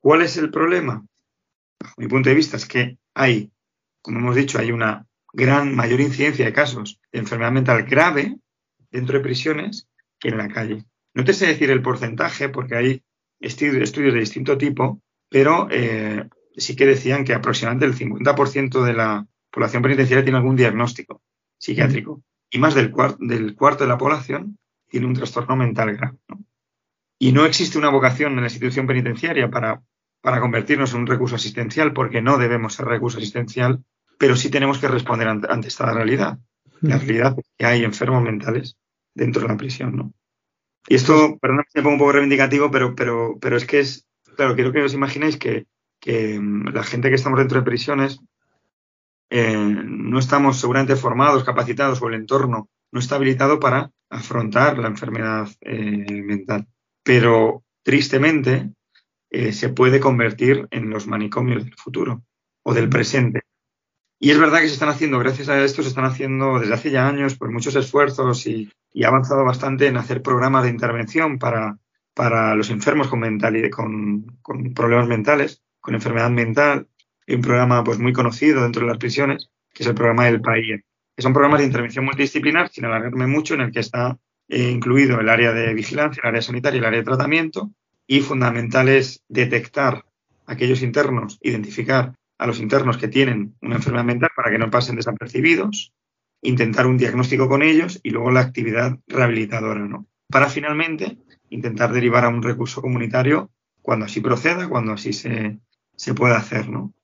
¿Cuál es el problema? Bajo mi punto de vista es que hay, como hemos dicho, hay una gran mayor incidencia de casos de enfermedad mental grave dentro de prisiones que en la calle. No te sé decir el porcentaje porque hay estudios de distinto tipo, pero eh, sí que decían que aproximadamente el 50% de la población penitenciaria tiene algún diagnóstico psiquiátrico y más del, del cuarto de la población tiene un trastorno mental grave. Y no existe una vocación en la institución penitenciaria para, para convertirnos en un recurso asistencial, porque no debemos ser recurso asistencial, pero sí tenemos que responder ante, esta realidad. La realidad es que hay enfermos mentales dentro de la prisión, ¿no? Y esto, perdón, me pongo un poco reivindicativo, pero, pero, pero es que es, claro, quiero que os imaginéis que, que mm, la gente que estamos dentro de prisiones eh, no estamos seguramente formados, capacitados o el entorno no está habilitado para afrontar la enfermedad eh, mental. Pero tristemente eh, se puede convertir en los manicomios del futuro o del presente. Y es verdad que se están haciendo, gracias a esto, se están haciendo desde hace ya años por muchos esfuerzos y, y ha avanzado bastante en hacer programas de intervención para, para los enfermos con, mental, con, con problemas mentales, con enfermedad mental. Hay un programa pues, muy conocido dentro de las prisiones, que es el programa del PAIE, que son programas de intervención multidisciplinar, sin alargarme mucho, en el que está eh, incluido el área de vigilancia, el área sanitaria y el área de tratamiento, y fundamental es detectar aquellos internos, identificar a los internos que tienen una enfermedad mental para que no pasen desapercibidos, intentar un diagnóstico con ellos y luego la actividad rehabilitadora, ¿no? Para finalmente intentar derivar a un recurso comunitario cuando así proceda, cuando así se, se pueda hacer, ¿no?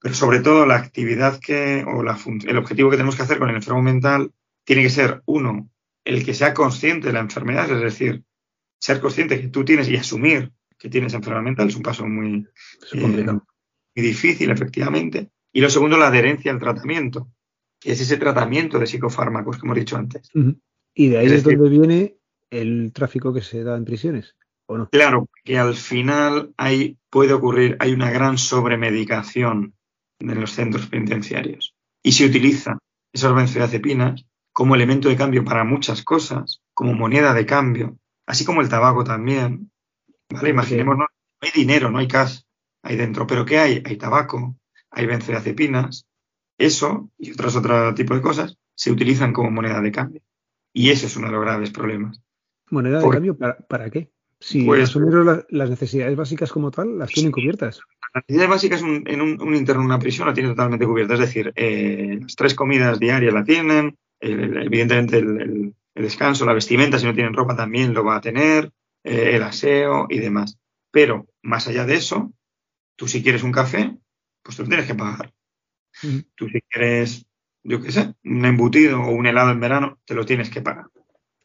Pero sobre todo la actividad que, o la, el objetivo que tenemos que hacer con el enfermo mental tiene que ser, uno, el que sea consciente de la enfermedad, es decir, ser consciente que tú tienes y asumir que tienes enfermedad mental es un paso muy, eh, muy difícil, efectivamente. Y lo segundo, la adherencia al tratamiento, que es ese tratamiento de psicofármacos que hemos dicho antes. Y de ahí es, donde viene el tráfico que se da en prisiones, ¿o no? Claro, que al final hay, puede ocurrir, hay una gran sobremedicación en los centros penitenciarios. Y se utiliza esas benzodiazepinas como elemento de cambio para muchas cosas, como moneda de cambio, así como el tabaco también. ¿Vale? Imaginemos, no hay dinero, no hay cash ahí dentro, pero ¿qué hay? Hay tabaco, hay benzodiazepinas. Eso y otros otro tipo de cosas se utilizan como moneda de cambio. Y ese es uno de los graves problemas. ¿Moneda de cambio para, qué? Si pues, las necesidades básicas como tal las tienen cubiertas. Las necesidades básicas en un, interno en una prisión la tiene totalmente cubierta. Es decir, eh, las tres comidas diarias la tienen, evidentemente el, descanso, la vestimenta, si no tienen ropa también lo va a tener, eh, el aseo y demás. Pero más allá de eso, tú si quieres un café, pues te lo tienes que pagar. Tú si quieres, yo qué sé, un embutido o un helado en verano, te lo tienes que pagar.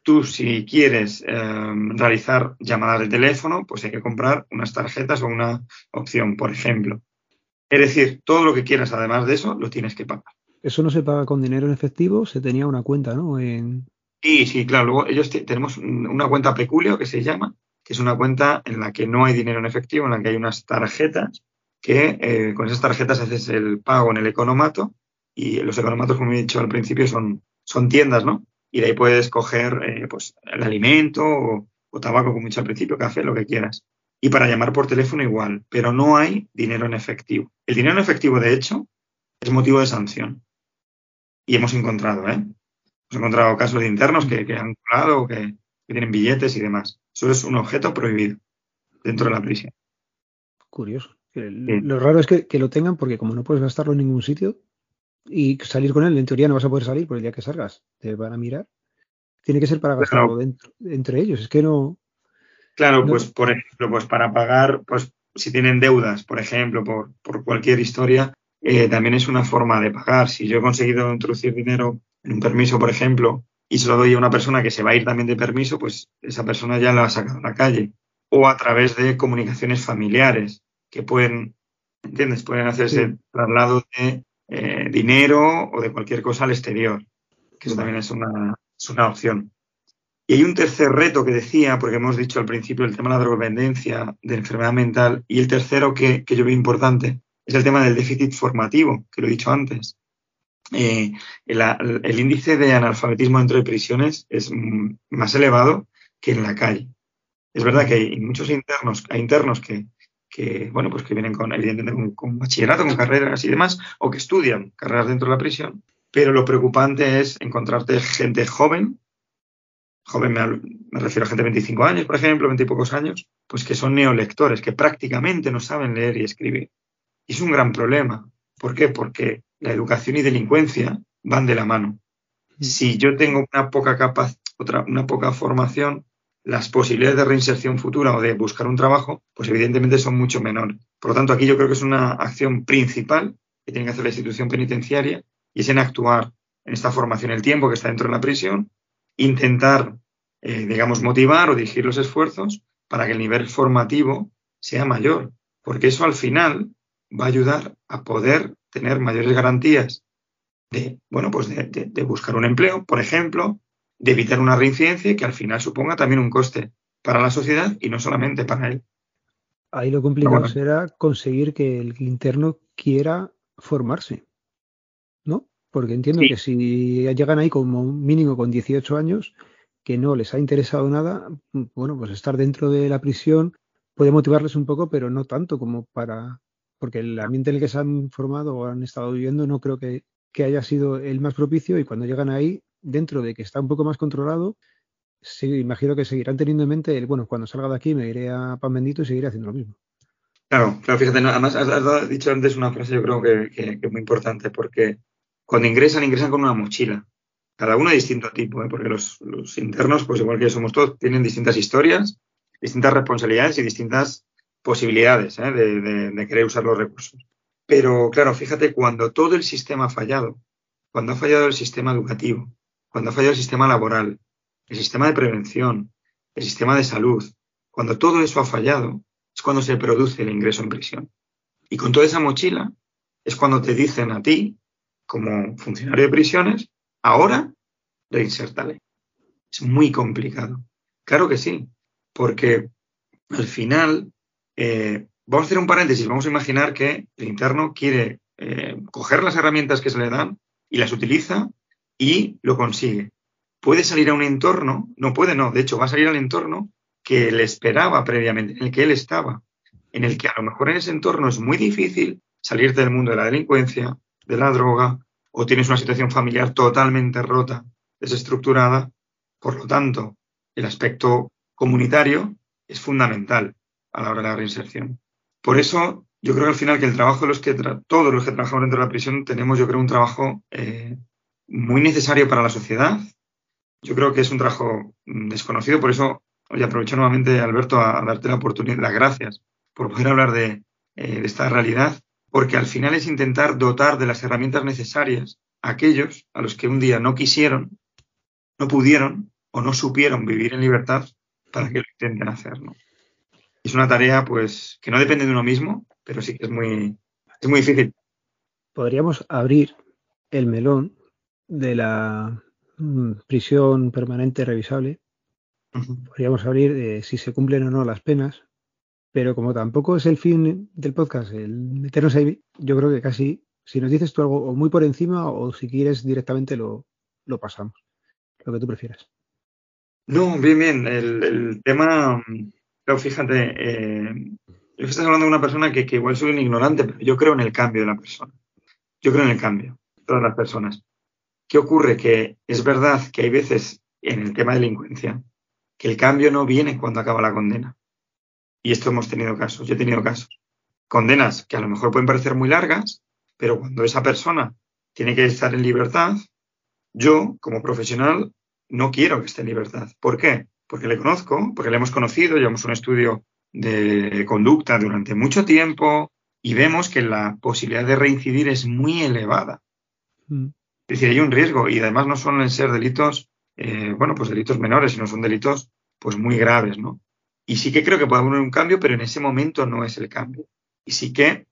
Tú si quieres eh, realizar llamadas de teléfono, pues hay que comprar unas tarjetas o una opción, por ejemplo. Es decir, todo lo que quieras además de eso, lo tienes que pagar. Eso no se paga con dinero en efectivo, se tenía una cuenta, ¿no? Sí, sí, claro. Luego ellos tenemos una cuenta peculio que se llama, que es una cuenta en la que no hay dinero en efectivo, en la que hay unas tarjetas que eh, con esas tarjetas haces el pago en el economato y los economatos, como he dicho al principio, son, son tiendas, ¿no? Y de ahí puedes coger eh, pues, el alimento o, tabaco, como he dicho al principio, café, lo que quieras. Y para llamar por teléfono igual, pero no hay dinero en efectivo. El dinero en efectivo, de hecho, es motivo de sanción y hemos encontrado, ¿eh? Hemos encontrado casos de internos que, han colado, que, que tienen billetes y demás. Eso es un objeto prohibido dentro de la prisión. Curioso. Lo raro es que, lo tengan porque como no puedes gastarlo en ningún sitio y salir con él, en teoría no vas a poder salir por el día que salgas. Te van a mirar. tiene que ser para gastarlo dentro, entre ellos. Es que no. Claro, pues por ejemplo, pues para pagar, pues si tienen deudas, por ejemplo, por, por cualquier historia, eh, también es una forma de pagar. Si yo he conseguido introducir dinero en un permiso, por ejemplo, y se lo doy a una persona que se va a ir también de permiso, pues esa persona ya la ha sacado a la calle. O a través de comunicaciones familiares que pueden, ¿entiendes? Pueden hacerse traslado de eh, dinero o de cualquier cosa al exterior, que eso también es una, es una opción. Y hay un tercer reto que decía, porque hemos dicho al principio el tema de la drogodependencia, de enfermedad mental, y el tercero que, que yo veo importante es el tema del déficit formativo, que lo he dicho antes. Eh, el, índice de analfabetismo dentro de prisiones es más elevado que en la calle. Es verdad que hay muchos internos, hay internos que, bueno, pues que vienen con, evidentemente, con, bachillerato, con carreras y demás, o que estudian carreras dentro de la prisión, pero lo preocupante es encontrarte gente joven, joven me, refiero a gente de 25 años, por ejemplo, 20 y pocos años, pues que son neolectores, que prácticamente no saben leer y escribir. Y es un gran problema. ¿Por qué? Porque la educación y delincuencia van de la mano. Mm. Si yo tengo una poca otra, una poca formación, las posibilidades de reinserción futura o de buscar un trabajo, pues evidentemente son mucho menores. Por lo tanto, aquí yo creo que es una acción principal que tiene que hacer la institución penitenciaria y es en actuar en esta formación el tiempo que está dentro de la prisión, intentar, eh, digamos, motivar o dirigir los esfuerzos para que el nivel formativo sea mayor, porque eso al final va a ayudar a poder tener mayores garantías de, bueno, pues de, buscar un empleo, por ejemplo, de evitar una reincidencia que al final suponga también un coste para la sociedad y no solamente para él. Ahí lo complicado será conseguir que el interno quiera formarse, ¿no? Porque entiendo que si llegan ahí como mínimo con 18 años, que no les ha interesado nada, bueno, pues estar dentro de la prisión puede motivarles un poco, pero no tanto como para porque el ambiente en el que se han formado o han estado viviendo no creo que, haya sido el más propicio y cuando llegan ahí, dentro de que está un poco más controlado, sí, imagino que seguirán teniendo en mente el, bueno, cuando salga de aquí me iré a Pan Bendito y seguiré haciendo lo mismo. Claro, claro, fíjate, además has, dicho antes una frase yo creo que, es muy importante, porque cuando ingresan, ingresan con una mochila, cada uno de distinto tipo, ¿eh? porque los, los, internos, pues igual que somos todos, tienen distintas historias, distintas responsabilidades y distintas posibilidades ¿eh? de, querer usar los recursos. Pero claro, fíjate, cuando todo el sistema ha fallado, cuando ha fallado el sistema educativo, cuando ha fallado el sistema laboral, el sistema de prevención, el sistema de salud, cuando todo eso ha fallado, es cuando se produce el ingreso en prisión. Y con toda esa mochila es cuando te dicen a ti, como funcionario de prisiones, ahora reinsertale. Es muy complicado. Claro que sí, porque al final eh, vamos a hacer un paréntesis, vamos a imaginar que el interno quiere eh, coger las herramientas que se le dan y las utiliza y lo consigue. Puede salir a un entorno, no puede, no, de hecho va a salir al entorno que le esperaba previamente, en el que él estaba, en el que a lo mejor en ese entorno es muy difícil salirte del mundo de la delincuencia, de la droga, o tienes una situación familiar totalmente rota, desestructurada. Por lo tanto, el aspecto comunitario es fundamental a la hora de la reinserción. Por eso, yo creo que al final que el trabajo de los que todos los que trabajamos dentro de la prisión tenemos, yo creo, un trabajo eh, muy necesario para la sociedad. Yo creo que es un trabajo mm, desconocido, por eso hoy aprovecho nuevamente, Alberto, a, darte la oportunidad, las gracias por poder hablar de, eh, de esta realidad, porque al final es intentar dotar de las herramientas necesarias a aquellos a los que un día no quisieron, no pudieron o no supieron vivir en libertad para que lo intenten hacer. ¿no? Es una tarea pues que no depende de uno mismo, pero sí que es muy, es muy difícil. Podríamos abrir el melón de la mm, prisión permanente revisable. Podríamos abrir eh, si se cumplen o no las penas, pero como tampoco es el fin del podcast el meternos ahí, yo creo que casi, si nos dices tú algo muy por encima o si quieres directamente lo, lo pasamos, lo que tú prefieras. No, bien, bien. El, tema, pero fíjate, eh, estás hablando de una persona que, igual soy un ignorante, pero yo creo en el cambio de la persona. Yo creo en el cambio, todas las personas. ¿Qué ocurre? Que es verdad que hay veces en el tema de delincuencia que el cambio no viene cuando acaba la condena. Y esto hemos tenido casos, yo he tenido casos. Condenas que a lo mejor pueden parecer muy largas, pero cuando esa persona tiene que estar en libertad, yo, como profesional, no quiero que esté en libertad. ¿Por qué? Porque le conozco, porque le hemos conocido, llevamos un estudio de conducta durante mucho tiempo y vemos que la posibilidad de reincidir es muy elevada. Mm. Es decir, hay un riesgo y además no suelen ser delitos, eh, bueno, pues delitos menores, sino son delitos pues muy graves, ¿no? Y sí que creo que puede haber un cambio, pero en ese momento no es el cambio. Y sí que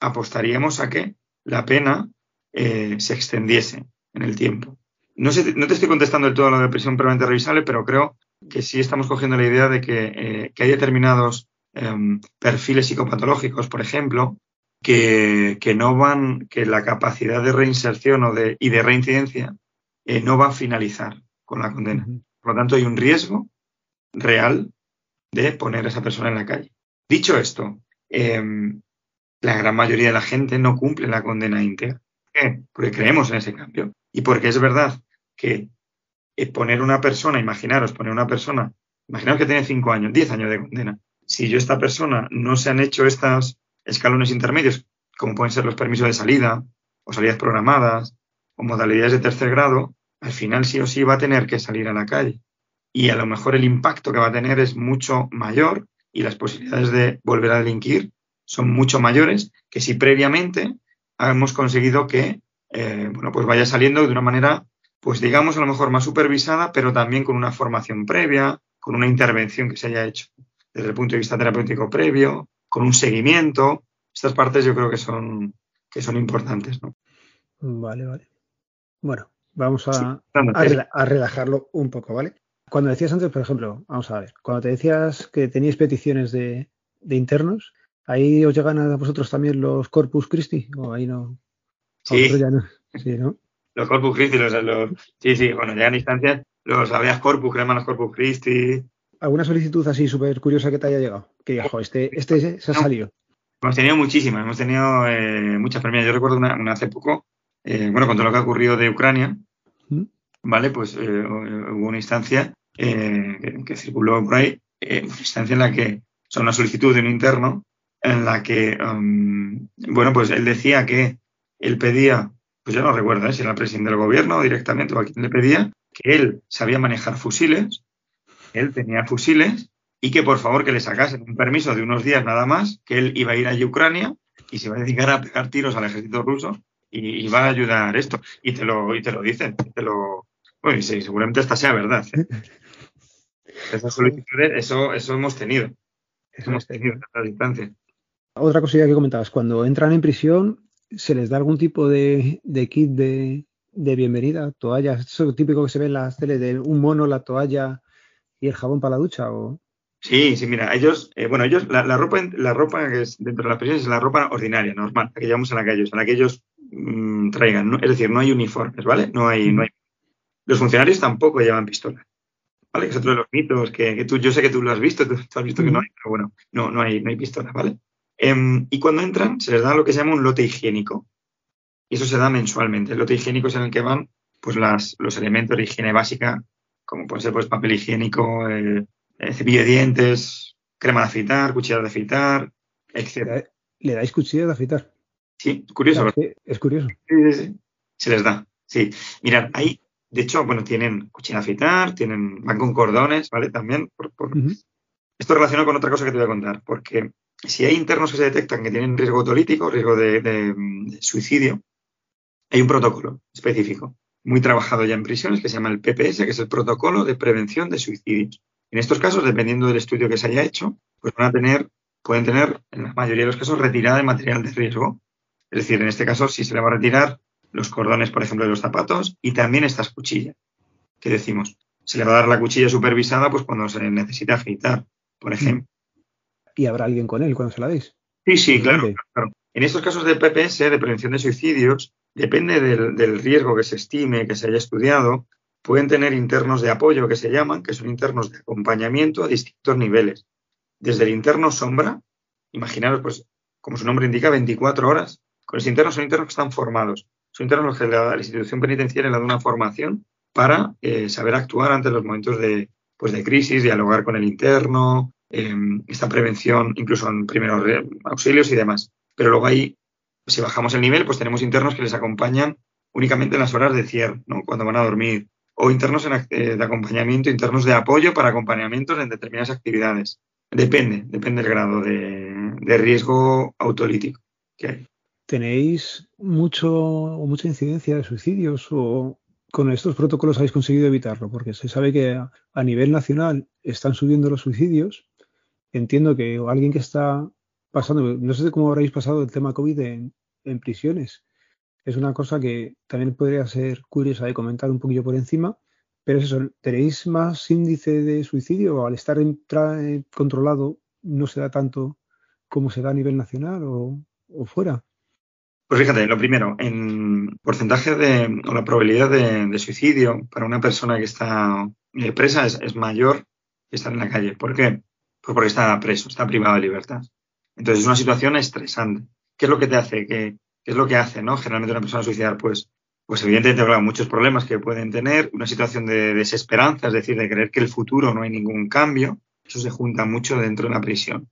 apostaríamos a que la pena eh, se extendiese en el tiempo. No, sé, no te estoy contestando del todo lo de prisión permanente revisable, pero creo que sí estamos cogiendo la idea de que, eh, hay determinados em, perfiles psicopatológicos, por ejemplo, que, no van, que la capacidad de reinserción o de, y de reincidencia eh, no va a finalizar con la condena. Por lo tanto, hay un riesgo real de poner a esa persona en la calle. Dicho esto, em, la gran mayoría de la gente no cumple la condena íntegra. ¿Por qué? Porque creemos en ese cambio. Y porque es verdad que poner una persona, imaginaros, poner una persona, imaginaros que tiene cinco años, diez años de condena. Si yo esta persona no se han hecho estos escalones intermedios, como pueden ser los permisos de salida o salidas programadas o modalidades de tercer grado, al final sí o sí va a tener que salir a la calle. Y a lo mejor el impacto que va a tener es mucho mayor y las posibilidades de volver a delinquir son mucho mayores que si previamente hemos conseguido que eh, bueno, pues vaya saliendo de una manera, pues digamos, a lo mejor más supervisada, pero también con una formación previa, con una intervención que se haya hecho desde el punto de vista terapéutico previo, con un seguimiento. Estas partes yo creo que son, que son importantes, ¿no? Vale, vale. Bueno, vamos a, a, relajarlo un poco, ¿vale? Cuando decías antes, por ejemplo, vamos a ver, cuando te decías que teníais peticiones de, de internos, ¿Ahí os llegan a vosotros también los Corpus Christi? ¿O ahí no? Sí. [laughs] Los Corpus Christi, los, sí, sí, bueno, llegan instancias, los habeas corpus, que llaman los Corpus Christi. ¿Alguna solicitud así súper curiosa que te haya llegado? Que diga, este, este se ha salido. Hemos tenido muchísimas, hemos tenido eh, muchas premias. Yo recuerdo una, hace poco, eh, bueno, con todo lo que ha ocurrido de Ucrania, ¿Mm? ¿vale? Pues eh, hubo una instancia que, circuló por ahí, una instancia en la que, son una solicitud de un interno en la que, um, bueno, pues él decía que él pedía, pues yo no recuerdo ¿eh? si era el presidente del gobierno directamente o a quien le pedía, que él sabía manejar fusiles, él tenía fusiles y que por favor que le sacasen un permiso de unos días nada más, que él iba a ir a Ucrania y se iba a dedicar a pegar tiros al ejército ruso y, iba a ayudar esto. Y te lo, y te lo dicen, te lo, bueno, y sí, seguramente esta sea verdad. ¿eh? [laughs] Esas solicitudes, eso, eso hemos tenido. Eso hemos tenido en esta distancia. Otra cosilla que comentabas, cuando entran en prisión, ¿se les da algún tipo de, kit de, bienvenida? ¿Toallas? ¿Eso típico que se ve en las teles de un mono, la toalla y el jabón para la ducha? O... Sí, sí, mira, ellos, eh, bueno, ellos, la, ropa, la ropa que es dentro de la prisión es la ropa ordinaria, normal, la que llevamos en la que ellos, en la que ellos mm, traigan, es decir, no hay uniformes, ¿vale? No hay, no hay. Los funcionarios tampoco llevan pistola. ¿Vale? Es otro de los mitos que, tú, yo sé que tú lo has visto, tú, has visto que no hay, pero bueno, no, no hay, no hay pistola, ¿vale? Em, y cuando entran, se les da lo que se llama un lote higiénico. Y eso se da mensualmente. El lote higiénico es en el que van pues, las, los elementos de higiene básica, como puede ser pues, papel higiénico, eh, eh, cepillo de dientes, crema de afeitar, cuchillas de afeitar, etc. ¿Le dais cuchillas de afeitar? Sí, curioso. es curioso. Sí, sí, Se les da, sí. Mirad, ahí, de hecho, bueno, tienen cuchilla de afeitar, tienen, van con cordones, ¿vale? También. Por, Esto relaciona con otra cosa que te voy a contar, porque si hay internos que se detectan que tienen riesgo autolítico, riesgo de, suicidio, hay un protocolo específico, muy trabajado ya en prisiones, que se llama el PPS, que es el protocolo de prevención de suicidios. En estos casos, dependiendo del estudio que se haya hecho, pues van a tener, pueden tener, en la mayoría de los casos, retirada de material de riesgo. Es decir, en este caso, sí se le va a retirar los cordones, por ejemplo, de los zapatos y también estas cuchillas, que decimos. Se le va a dar la cuchilla supervisada pues cuando se necesita afeitar, por ejemplo y habrá alguien con él cuando se la deis. Sí, sí, claro, En estos casos de PPS, de prevención de suicidios, depende del, riesgo que se estime, que se haya estudiado, pueden tener internos de apoyo que se llaman, que son internos de acompañamiento a distintos niveles. Desde el interno sombra, imaginaros, pues, como su nombre indica, 24 horas. Con los internos son internos que están formados. Son internos los que la, institución penitenciaria le da una formación para eh, saber actuar ante los momentos de, pues, de crisis, dialogar con el interno, Em, esta prevención, incluso en primeros auxilios y demás. Pero luego ahí, si bajamos el nivel, pues tenemos internos que les acompañan únicamente en las horas de cierre, ¿no? cuando van a dormir, o internos de acompañamiento, internos de apoyo para acompañamientos en determinadas actividades. Depende, depende del grado de, de riesgo autolítico que hay. ¿Tenéis mucho o mucha incidencia de suicidios o con estos protocolos habéis conseguido evitarlo? Porque se sabe que a nivel nacional están subiendo los suicidios. Entiendo que alguien que está pasando, no sé cómo habréis pasado el tema COVID en, en prisiones. Es una cosa que también podría ser curiosa de comentar un poquillo por encima, pero es eso, ¿tenéis más índice de suicidio al estar controlado no se da tanto como se da a nivel nacional o, o fuera? Pues fíjate, lo primero, en porcentaje de, o la probabilidad de, suicidio para una persona que está eh, presa es, mayor que estar en la calle. ¿Por qué? Pues porque está preso, está privado de libertad. Entonces es una situación estresante. ¿Qué es lo que te hace? ¿Qué, es lo que hace, no? Generalmente una persona suicidar, pues, pues evidentemente habrá muchos problemas que pueden tener, una situación de desesperanza, es decir, de creer que el futuro no hay ningún cambio. Eso se junta mucho dentro de la prisión.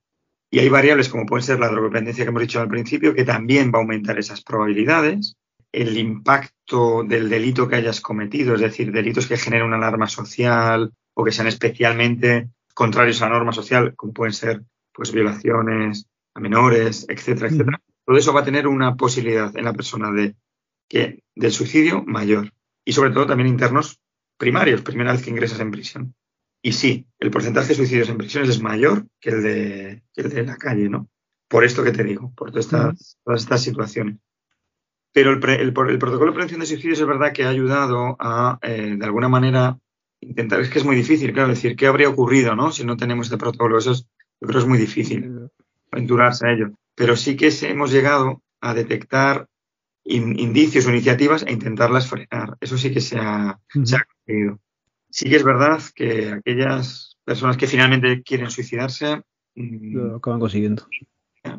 Y hay variables como puede ser la drogodependencia que hemos dicho al principio, que también va a aumentar esas probabilidades. El impacto del delito que hayas cometido, es decir, delitos que generen una alarma social o que sean especialmente contrarios a la norma social, como pueden ser pues violaciones a menores, etcétera, etcétera. Todo eso va a tener una posibilidad en la persona de que del suicidio mayor y sobre todo también internos primarios, primera vez que ingresas en prisión. Y sí, el porcentaje de suicidios en prisiones es mayor que el de, el de la calle, ¿no? Por esto que te digo, por todas estas, todas estas situaciones. Pero el, el, protocolo de prevención de suicidios es verdad que ha ayudado a, eh, de alguna manera, intentar, es que es muy difícil, claro, decir qué habría ocurrido, ¿no? Si no tenemos este protocolo, eso es, yo creo que es muy difícil aventurarse a ello. Pero sí que hemos llegado a detectar indicios o iniciativas e intentarlas frenar. Eso sí que se ha, se ha conseguido sí que es verdad que aquellas personas que finalmente quieren suicidarse. Mm, Lo acaban consiguiendo.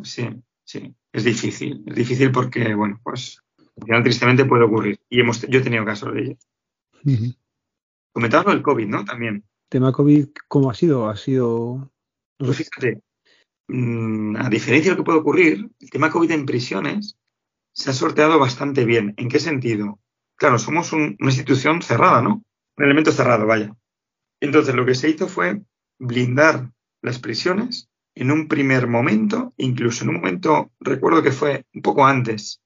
Sí, sí. Es difícil. Es difícil porque, bueno, pues al final tristemente puede ocurrir. Y hemos, yo he tenido casos de ello. Uh el COVID, ¿no? También. ¿Tema COVID cómo ha sido? Ha sido. Pues fíjate, mm, a diferencia de lo que puede ocurrir, el tema COVID en prisiones se ha sorteado bastante bien. ¿En qué sentido? Claro, somos una institución cerrada, ¿no? un elemento cerrado, vaya. Entonces lo que se hizo fue blindar las prisiones en un primer momento, incluso en un momento, recuerdo que fue un poco antes,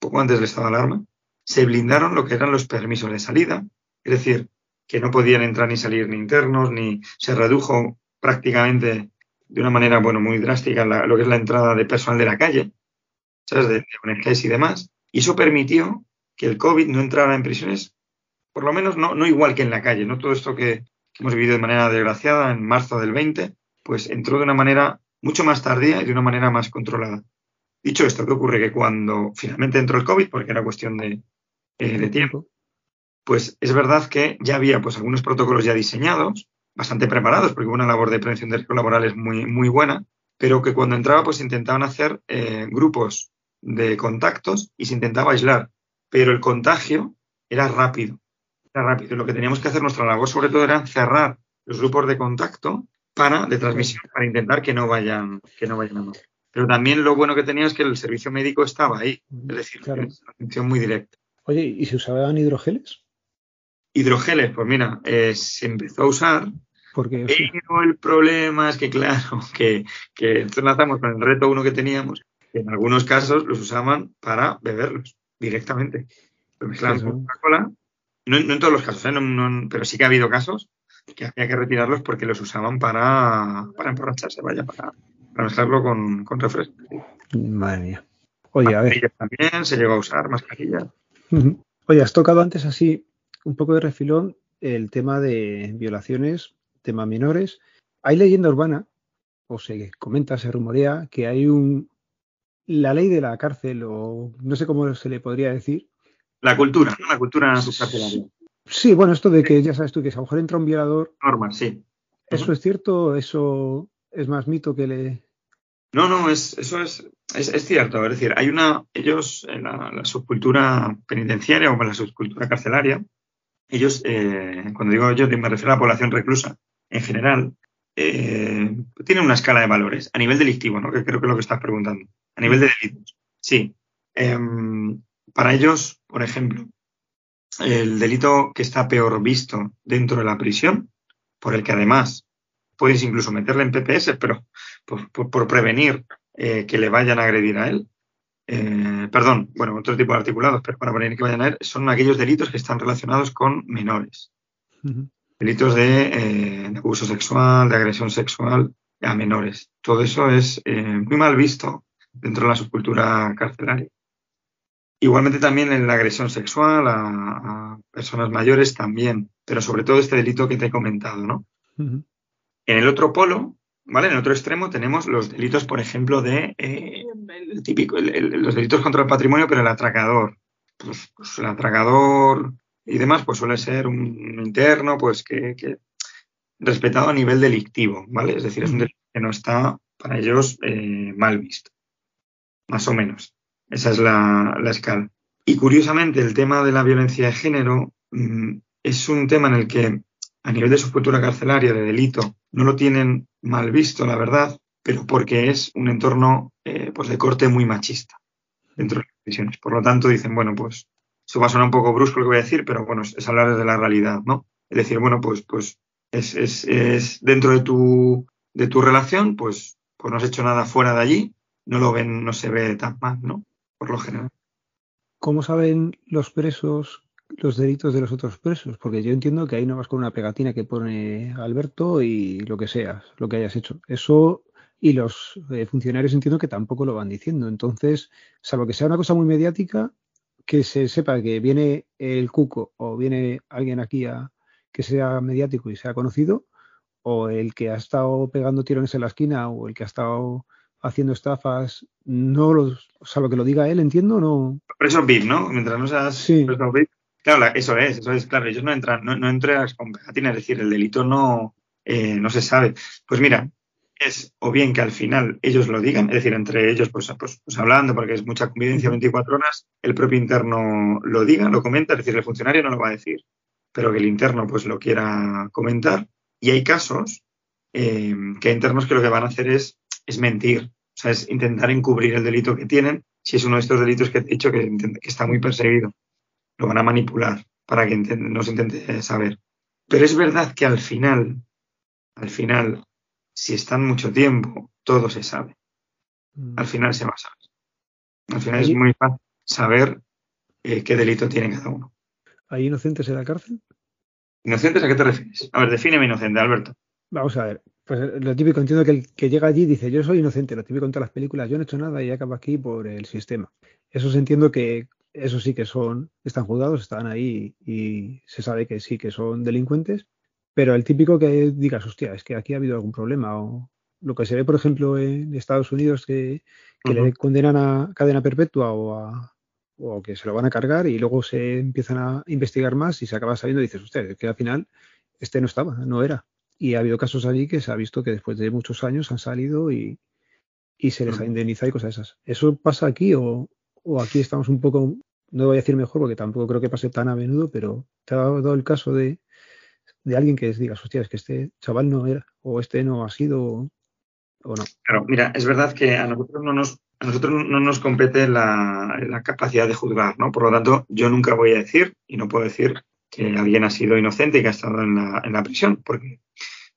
un poco antes del estado de alarma, se blindaron lo que eran los permisos de salida, es decir, que no podían entrar ni salir ni internos, ni se redujo prácticamente de una manera, bueno, muy drástica lo que es la entrada de personal de la calle, ¿sabes? De, ONGs y demás. Y eso permitió que el COVID no entrara en prisiones por lo menos no, no igual que en la calle, ¿no? Todo esto que, hemos vivido de manera desgraciada en marzo del 20, pues entró de una manera mucho más tardía y de una manera más controlada. Dicho esto, ¿qué ocurre? Que cuando finalmente entró el COVID, porque era cuestión de, eh, de tiempo, pues es verdad que ya había pues algunos protocolos ya diseñados, bastante preparados, porque hubo una labor de prevención de riesgos laborales muy, muy buena, pero que cuando entraba pues intentaban hacer eh, grupos de contactos y se intentaba aislar, pero el contagio era rápido rápido. Lo que teníamos que hacer, nuestra labor sobre todo era cerrar los grupos de contacto para, de transmisión para intentar que no vayan, que no vayan a más. Pero también lo bueno que tenía es que el servicio médico estaba ahí, es decir, una atención muy directa. Oye, ¿y se usaban hidrogeles? Hidrogeles, pues mira, eh, se empezó a usar, porque pero el problema es que, claro, [laughs] que, que con el reto uno que teníamos, que en algunos casos los usaban para beberlos directamente. Lo mezclaban con Coca-Cola no, en todos los casos, ¿eh? pero sí que ha habido casos que había que retirarlos porque los usaban para, para emborracharse, vaya, para, mezclarlo con, con refresco. Madre mía. Oye, a ver. también se llegó a usar mascarillas. Oye, has tocado antes así un poco de refilón el tema de violaciones, tema menores. Hay leyenda urbana, o se comenta, se rumorea, que hay un la ley de la cárcel, o no sé cómo se le podría decir, la cultura, ¿no? La cultura Sí, bueno, esto de que ya sabes tú que si a lo mejor entra un violador. Normal, sí. ¿Eso es cierto? ¿Eso es más mito que le.? No, no, es, eso es, es, cierto. Es decir, hay una. Ellos, en la, subcultura penitenciaria o en la subcultura carcelaria, ellos, eh, cuando digo yo, me refiero a la población reclusa en general, eh, tienen una escala de valores a nivel delictivo, ¿no? Que creo que es lo que estás preguntando. A nivel de delitos. Sí. Em, para ellos, por ejemplo, el delito que está peor visto dentro de la prisión, por el que además puedes incluso meterle en PPS, pero por, prevenir eh, que le vayan a agredir a él. Eh, perdón, bueno, otro tipo de articulados, pero para prevenir que vayan a él, son aquellos delitos que están relacionados con menores. Delitos de, de, abuso sexual, de agresión sexual a menores. Todo eso es muy mal visto dentro de la subcultura carcelaria. Igualmente también en la agresión sexual a, personas mayores también, pero sobre todo este delito que te he comentado, ¿no? En el otro polo, ¿vale? En el otro extremo tenemos los delitos, por ejemplo, de eh, el típico, los delitos contra el patrimonio, pero el atracador. Pues, pues, el atracador y demás, pues suele ser un interno, pues que, respetado a nivel delictivo, ¿vale? Es decir, es un delito que no está para ellos eh, mal visto, más o menos. Esa es la, escala. Y curiosamente, el tema de la violencia de género mm, es un tema en el que, a nivel de su cultura carcelaria, de delito, no lo tienen mal visto, la verdad, pero porque es un entorno eh, pues de corte muy machista dentro de las prisiones. Por lo tanto, dicen, bueno, pues eso va a sonar un poco brusco lo que voy a decir, pero bueno, es, hablar de la realidad, ¿no? Es decir, bueno, pues, pues es, es, es dentro de tu, de tu relación, pues, pues no has hecho nada fuera de allí, no lo ven, no se ve tan mal, ¿no? por lo general. ¿Cómo saben los presos los delitos de los otros presos? Porque yo entiendo que ahí no vas con una pegatina que pone Alberto y lo que seas, lo que hayas hecho. Eso y los eh, funcionarios entiendo que tampoco lo van diciendo. Entonces, salvo que sea una cosa muy mediática, que se sepa que viene el cuco o viene alguien aquí a que sea mediático y sea conocido, o el que ha estado pegando tirones en la esquina o el que ha estado haciendo estafas, no los, o sea, lo que lo diga él, entiendo, no. Preso VIP, ¿no? Mientras no seas sí. preso VIP. Claro, eso es, eso es, claro, ellos no entran, no, no con pegatina, es decir, el delito no, eh, no se sabe. Pues mira, es o bien que al final ellos lo digan, es decir, entre ellos pues, pues, pues, hablando, porque es mucha convivencia 24 horas, el propio interno lo diga, lo comenta, es decir, el funcionario no lo va a decir, pero que el interno pues lo quiera comentar. Y hay casos eh, que hay internos que lo que van a hacer es es mentir, o sea, es intentar encubrir el delito que tienen, si es uno de estos delitos que he dicho que, está muy perseguido. Lo van a manipular para que no se intente saber. Pero es verdad que al final, al final, si están mucho tiempo, todo se sabe. Al mm. final se va a saber. Al final es muy fácil saber eh, qué delito tiene cada uno. ¿Hay inocentes en la cárcel? ¿Inocentes a qué te refieres? A ver, defíneme inocente, Alberto. Vamos a ver. Pues eh, lo típico, entiendo que el que llega allí dice, yo soy inocente, lo típico en todas las películas, yo no he hecho nada y acabo aquí por el sistema. Eso se entiendo que eso sí que son, están juzgados, están ahí y se sabe que sí que son delincuentes, pero el típico que digas, hostia, es que aquí ha habido algún problema o lo que se ve, por ejemplo, en Estados Unidos que, le condenan a cadena perpetua o a, o que se lo van a cargar y luego se empiezan a investigar más y se acaba sabiendo y dices, usted, que al final este no estaba, no era. Y ha habido casos allí que se ha visto que después de muchos años han salido y, se les ha indemnizado y cosas esas. ¿Eso pasa aquí o, aquí estamos un poco, no voy a decir mejor porque tampoco creo que pase tan a menudo, pero te ha dado el caso de, alguien que digas, hostia, es que este chaval no era, o este no ha sido, o, no? Claro, mira, es verdad que a nosotros no nos, a nosotros no nos compete la, la, capacidad de juzgar, ¿no? Por lo tanto, yo nunca voy a decir, y no puedo decir, que alguien ha sido inocente y que ha estado en la, en la prisión, porque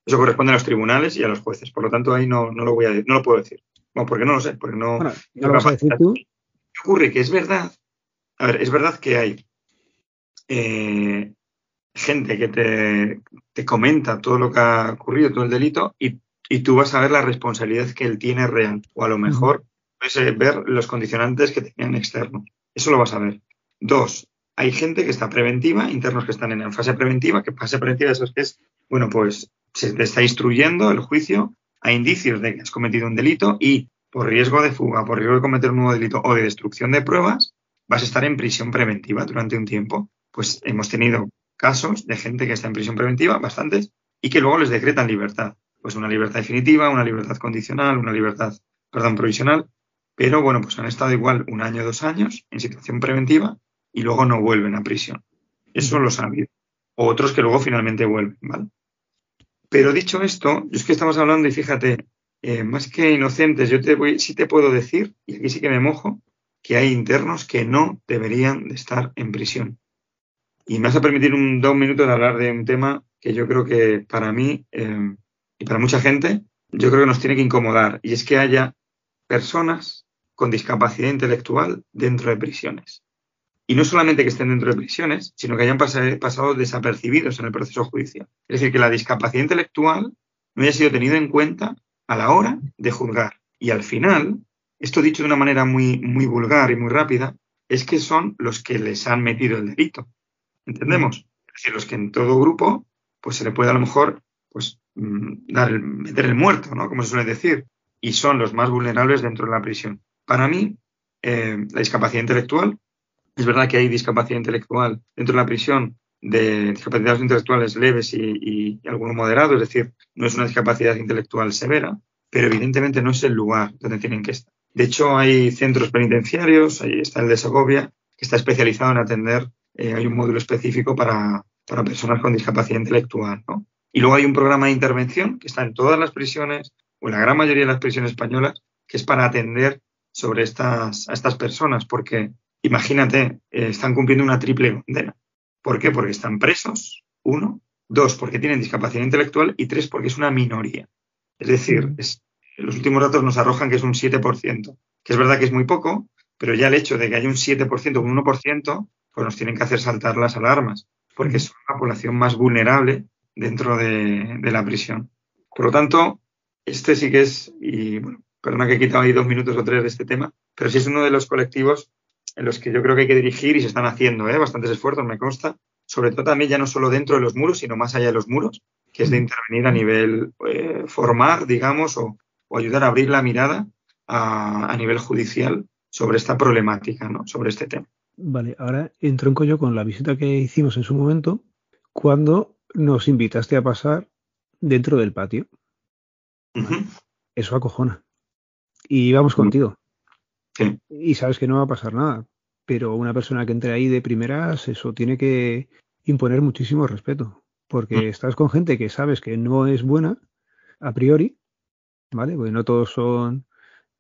eso corresponde a los tribunales y a los jueces. Por lo tanto, ahí no, no lo voy a no lo puedo decir. Bueno, porque no lo sé, porque no. Bueno, ¿no lo vas a decir tú? ¿Qué ocurre? Que es verdad. A ver, es verdad que hay eh, gente que te, te, comenta todo lo que ha ocurrido, todo el delito, y, y, tú vas a ver la responsabilidad que él tiene real. O a lo mejor puedes eh, ver los condicionantes que tenían externos. Eso lo vas a ver. Dos, hay gente que está preventiva, internos que están en fase preventiva, que fase preventiva eso es que es, bueno, pues se te está instruyendo el juicio, hay indicios de que has cometido un delito y por riesgo de fuga, por riesgo de cometer un nuevo delito o de destrucción de pruebas, vas a estar en prisión preventiva durante un tiempo. Pues hemos tenido casos de gente que está en prisión preventiva, bastantes, y que luego les decretan libertad. Pues una libertad definitiva, una libertad condicional, una libertad, perdón, provisional. Pero bueno, pues han estado igual un año, dos años en situación preventiva y luego no vuelven a prisión. Eso lo ha habido. O otros que luego finalmente vuelven, ¿vale? Pero dicho esto, es que estamos hablando y fíjate, eh, más que inocentes, yo te voy, sí te puedo decir, y aquí sí que me mojo, que hay internos que no deberían de estar en prisión. Y me vas a permitir un, dos minutos de hablar de un tema que yo creo que para mí eh, y para mucha gente, yo creo que nos tiene que incomodar. Y es que haya personas con discapacidad intelectual dentro de prisiones. Y no solamente que estén dentro de prisiones, sino que hayan pasado desapercibidos en el proceso judicial. Es decir, que la discapacidad intelectual no haya sido tenido en cuenta a la hora de juzgar. Y al final, esto dicho de una manera muy, muy vulgar y muy rápida, es que son los que les han metido el delito. ¿Entendemos? Es decir, los que en todo grupo, pues se le puede a lo mejor, pues, mm, dar meter el muerto, ¿no? Como se suele decir. Y son los más vulnerables dentro de la prisión. Para mí, eh, la discapacidad intelectual, es verdad que hay discapacidad intelectual dentro de la prisión de discapacidades intelectuales leves y, y, alguno moderado, es decir, no es una discapacidad intelectual severa, pero evidentemente no es el lugar donde tienen que estar. De hecho, hay centros penitenciarios, ahí está el de Segovia, que está especializado en atender, eh, hay un módulo específico para, para, personas con discapacidad intelectual. ¿no? Y luego hay un programa de intervención que está en todas las prisiones, o en la gran mayoría de las prisiones españolas, que es para atender sobre estas, a estas personas, porque imagínate, eh, están cumpliendo una triple condena. ¿Por qué? Porque están presos, uno, dos, porque tienen discapacidad intelectual y tres, porque es una minoría. Es decir, es, los últimos datos nos arrojan que es un 7%, que es verdad que es muy poco, pero ya el hecho de que haya un 7%, un 1%, pues nos tienen que hacer saltar las alarmas, porque es una población más vulnerable dentro de, de la prisión. Por lo tanto, este sí que es, y bueno, perdona que he quitado ahí dos minutos o tres de este tema, pero sí es uno de los colectivos en los que yo creo que hay que dirigir y se están haciendo ¿eh? bastantes esfuerzos, me consta, sobre todo también ya no solo dentro de los muros, sino más allá de los muros, que es de intervenir a nivel eh, formar, digamos, o, o, ayudar a abrir la mirada a, a, nivel judicial sobre esta problemática, ¿no? sobre este tema. Vale, ahora entro en collo con la visita que hicimos en su momento, cuando nos invitaste a pasar dentro del patio. Uh -huh. Eso acojona. Y vamos contigo. Sí. Y sabes que no va a pasar nada. Pero una persona que entre ahí de primeras, eso tiene que imponer muchísimo respeto. Porque mm. estás con gente que sabes que no es buena a priori, ¿vale? Porque no todos son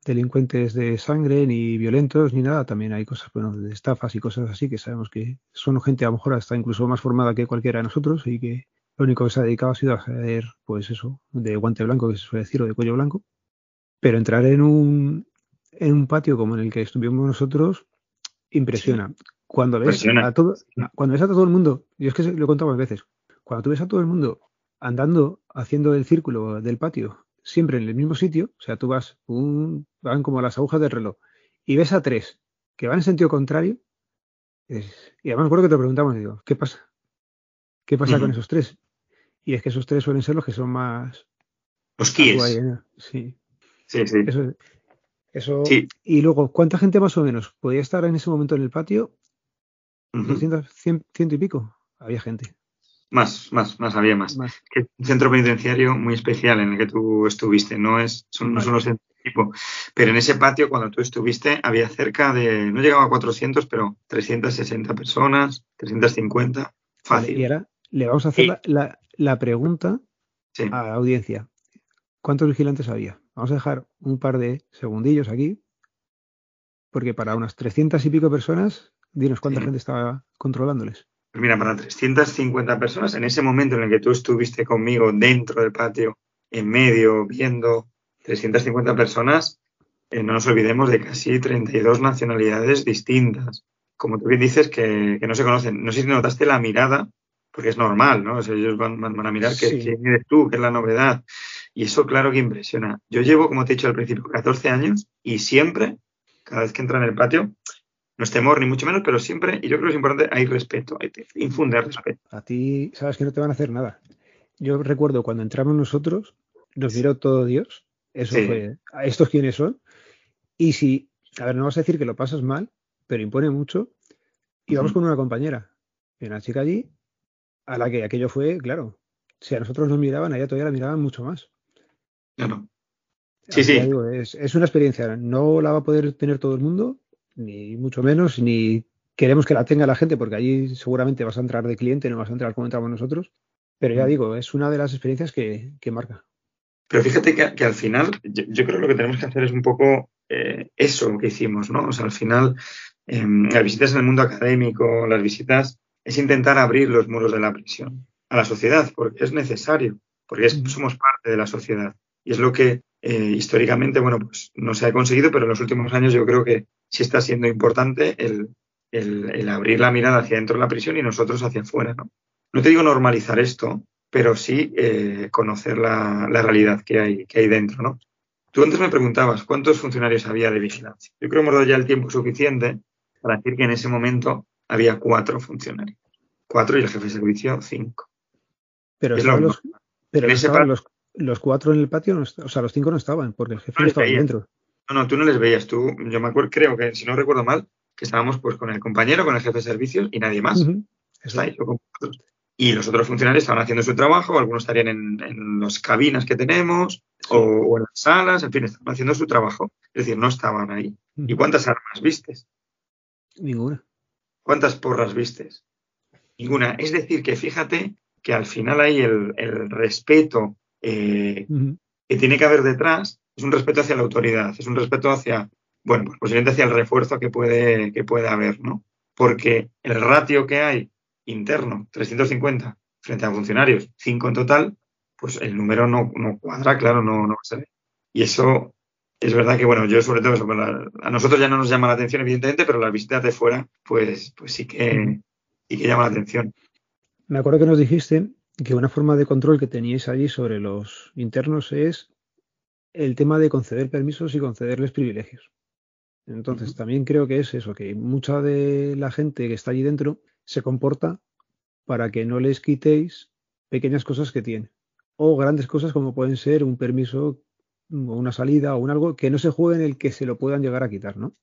delincuentes de sangre, ni violentos, ni nada. También hay cosas, bueno, de estafas y cosas así que sabemos que son gente a lo mejor hasta incluso más formada que cualquiera de nosotros y que lo único que se ha dedicado ha sido a hacer, pues eso, de guante blanco, que se suele decir, o de cuello blanco. Pero entrar en un, en un patio como en el que estuvimos nosotros impresiona. Cuando ves impresiona. a todo, cuando ves a todo el mundo, yo es que lo he contado varias veces, cuando tú ves a todo el mundo andando, haciendo el círculo del patio, siempre en el mismo sitio, o sea, tú vas, un, van como las agujas del reloj, y ves a tres que van en sentido contrario, es, y además me acuerdo que te preguntamos, digo, ¿qué pasa? ¿Qué pasa uh -huh. con esos tres? Y es que esos tres suelen ser los que son más... Los kies. Sí. Sí, sí. Eso, eso sí. Y luego, ¿cuánta gente más o menos podía estar en ese momento en el patio? Uh -huh. 200, 100, ciento y pico. Había gente. Más, más, más, había más. más. Que un centro penitenciario muy especial en el que tú estuviste. No, es, son, no son los centros tipo. Pero en ese patio, cuando tú estuviste, había cerca de, no llegaba a 400, pero 360 personas, 350. Fácil. Y ahora le vamos a hacer sí. la, la, la, pregunta sí. a la audiencia. ¿Cuántos vigilantes había? Vamos a dejar un par de segundillos aquí, porque para unas 300 y pico personas, dinos cuánta sí. gente estaba controlándoles. Pues mira, para 350 personas, en ese momento en el que tú estuviste conmigo dentro del patio, en medio, viendo 350 personas, eh, no nos olvidemos de casi 32 nacionalidades distintas. Como tú bien dices, que, que, no se conocen. No sé si notaste la mirada, porque es normal, ¿no? O sea, ellos van, van, a mirar sí. quién eres tú, qué es la novedad. Y eso, claro que impresiona. Yo llevo, como te he dicho al principio, 14 años y siempre, cada vez que entra en el patio, no es temor ni mucho menos, pero siempre, y yo creo que es importante, hay respeto, hay que infundir respeto. A ti sabes que no te van a hacer nada. Yo recuerdo cuando entramos nosotros, nos miró todo Dios, eso sí. fue, ¿a estos quiénes son? Y si, a ver, no vas a decir que lo pasas mal, pero impone mucho, y vamos uh -huh. con una compañera, y una chica allí, a la que aquello fue, claro, si a nosotros nos miraban, a ella todavía la miraban mucho más. Claro. Sí, sí. Digo, es, es, una experiencia, no la va a poder tener todo el mundo, ni mucho menos, ni queremos que la tenga la gente, porque allí seguramente vas a entrar de cliente, no vas a entrar como entramos nosotros. Pero ya digo, es una de las experiencias que, que marca. Pero fíjate que, que al final, yo, yo, creo que lo que tenemos que hacer es un poco eh, eso que hicimos, ¿no? O sea, al final, eh, las visitas en el mundo académico, las visitas es intentar abrir los muros de la prisión a la sociedad, porque es necesario, porque somos parte de la sociedad. Y es lo que eh, históricamente, bueno, pues no se ha conseguido, pero en los últimos años yo creo que sí está siendo importante el, abrir la mirada hacia dentro de la prisión y nosotros hacia afuera, ¿no? No te digo normalizar esto, pero sí eh, conocer la, realidad que hay, que hay dentro, ¿no? Tú antes me preguntabas cuántos funcionarios había de vigilancia. Yo creo que hemos dado ya el tiempo suficiente para decir que en ese momento había cuatro funcionarios. Cuatro y el jefe de servicio, cinco. Pero, los, pero los, cuatro en el patio, o sea, los cinco no estaban, porque el jefe no, estaba dentro. No, no, tú no les veías. Tú, yo me acuerdo, creo que, si no recuerdo mal, que estábamos pues con el compañero, con el jefe de servicios y nadie más. Está ahí, y los otros funcionarios estaban haciendo su trabajo, algunos estarían en, las cabinas que tenemos o, en las salas, en fin, estaban haciendo su trabajo. Es decir, no estaban ahí. ¿Y cuántas armas vistes? Ninguna. ¿Cuántas porras vistes? Ninguna. Es decir, que fíjate que al final ahí el, respeto eh, que tiene que haber detrás es un respeto hacia la autoridad, es un respeto hacia, bueno, pues posiblemente hacia el refuerzo que puede, que puede haber, ¿no? Porque el ratio que hay interno, 350, frente a funcionarios, 5 en total, pues el número no, cuadra, claro, no, no se ve. Y eso es verdad que, bueno, yo sobre todo eso, a nosotros ya no nos llama la atención, evidentemente, pero las visitas de fuera, pues, pues sí que, sí que llama la atención. Me acuerdo que nos dijiste que una forma de control que teníais allí sobre los internos es el tema de conceder permisos y concederles privilegios. Entonces, también creo que es eso, que mucha de la gente que está allí dentro se comporta para que no les quitéis pequeñas cosas que tiene. O grandes cosas como pueden ser un permiso o una salida o un algo que no se juegue en el que se lo puedan llegar a quitar, ¿no?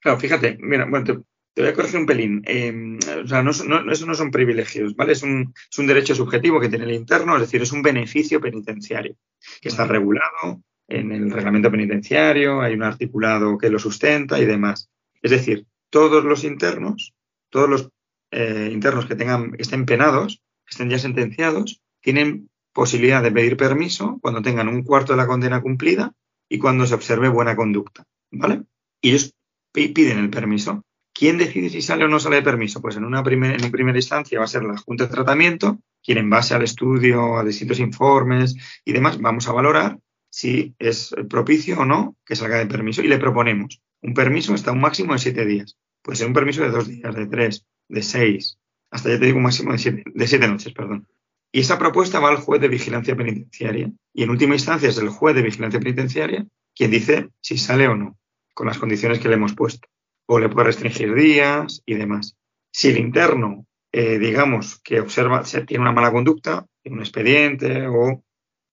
Claro, fíjate, mira, bueno, te, voy a corregir un pelín. Em, o sea, no, eso no son privilegios, ¿vale? Es un, es un, derecho subjetivo que tiene el interno, es decir, es un beneficio penitenciario que está regulado en el reglamento penitenciario, hay un articulado que lo sustenta y demás. Es decir, todos los internos todos los eh, internos que tengan, estén penados, que estén ya sentenciados, tienen posibilidad de pedir permiso cuando tengan un cuarto de la condena cumplida y cuando se observe buena conducta, ¿vale? Y ellos piden el permiso. ¿Quién decide si sale o no sale de permiso? Pues en una en primera instancia va a ser la Junta de Tratamiento, quien en base al estudio, a distintos informes y demás, vamos a valorar si es propicio o no que salga de permiso y le proponemos un permiso hasta un máximo de siete días. Puede ser un permiso de dos días, de tres, de seis, hasta ya te digo un máximo de siete, de siete noches, perdón. Y esa propuesta va al juez de vigilancia penitenciaria. Y en última instancia es el juez de vigilancia penitenciaria quien dice si sale o no, con las condiciones que le hemos puesto. O le puede restringir días y demás. Si el interno, eh, digamos, que observa, tiene una mala conducta, tiene un expediente o,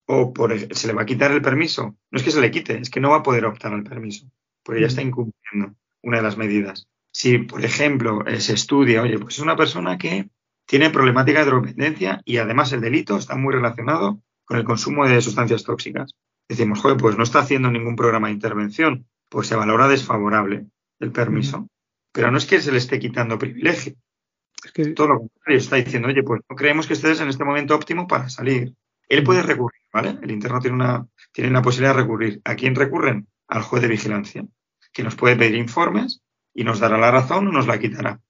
o por, se le va a quitar el permiso, no es que se le quite, es que no va a poder optar al permiso, porque ya está incumpliendo una de las medidas si, por ejemplo, eh, se estudia, oye, pues es una persona que tiene problemática de drogodependencia y además el delito está muy relacionado con el consumo de sustancias tóxicas. Decimos, joder, pues no está haciendo ningún programa de intervención, pues se valora desfavorable el permiso. Pero no es que se le esté quitando privilegio. Es que todo lo contrario, está diciendo, oye, pues no creemos que estés en este momento óptimo para salir. Él puede recurrir, ¿vale? El interno tiene una, tiene la posibilidad de recurrir. ¿A quién recurren? Al juez de vigilancia, que nos puede pedir informes y nos dará la razón o nos la quitará.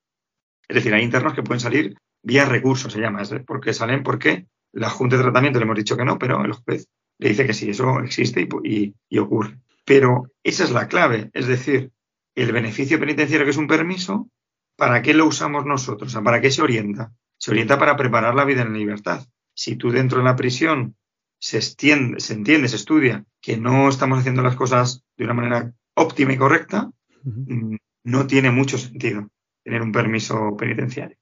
Es decir, hay internos que pueden salir vía recurso, se llama, porque salen porque la Junta de Tratamiento le hemos dicho que no, pero el juez le dice que sí, eso existe y, ocurre. Pero esa es la clave, es decir, el beneficio penitenciario que es un permiso, ¿para qué lo usamos nosotros? ¿Para qué se orienta? Se orienta para preparar la vida en libertad. Si tú dentro de la prisión se, extiende, se entiende, se estudia que no estamos haciendo las cosas de una manera óptima y correcta, no tiene mucho sentido tener un permiso penitenciario.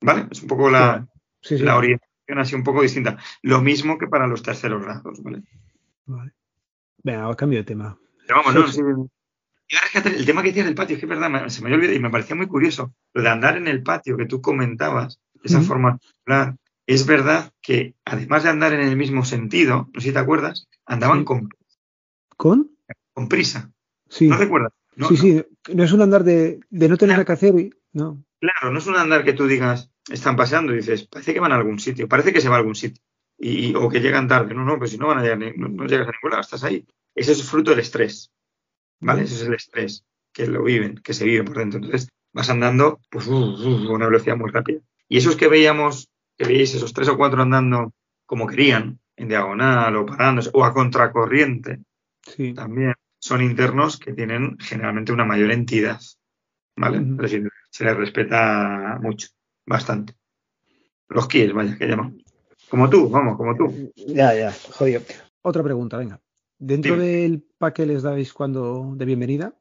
¿Vale? Es un poco la, la orientación así un poco distinta. Lo mismo que para los terceros grados, ¿vale? Vale. Venga, cambio de tema. Pero vamos, no, el tema que decías del patio, es que es verdad, se me había olvidado y me parecía muy curioso. Lo de andar en el patio que tú comentabas, esa forma es verdad que además de andar en el mismo sentido, no sé si te acuerdas, andaban con. ¿Con? Con prisa. Sí. ¿No recuerdas? sí, sí, no es un andar de, no tener nada que hacer. no. Claro, no es un andar que tú digas, están paseando y dices, parece que van a algún sitio, parece que se va a algún sitio. Y, o que llegan tarde. No, no, pues si no van a llegar, no, llegas a ningún lado, estás ahí. Ese es fruto del estrés. ¿Vale? Ese es el estrés que lo viven, que se vive por dentro. Entonces, vas andando pues, uh, uh, a una velocidad muy rápida. Y esos que veíamos, que veíais esos tres o cuatro andando como querían, en diagonal o parándose, o a contracorriente, también son internos que tienen generalmente una mayor entidad. ¿Vale? Es decir, se les respeta mucho, bastante. Los kies, vaya, que llaman. Como tú, vamos, como tú. Ya, ya, jodido. Otra pregunta, venga. Dentro del pack que les dais cuando de bienvenida,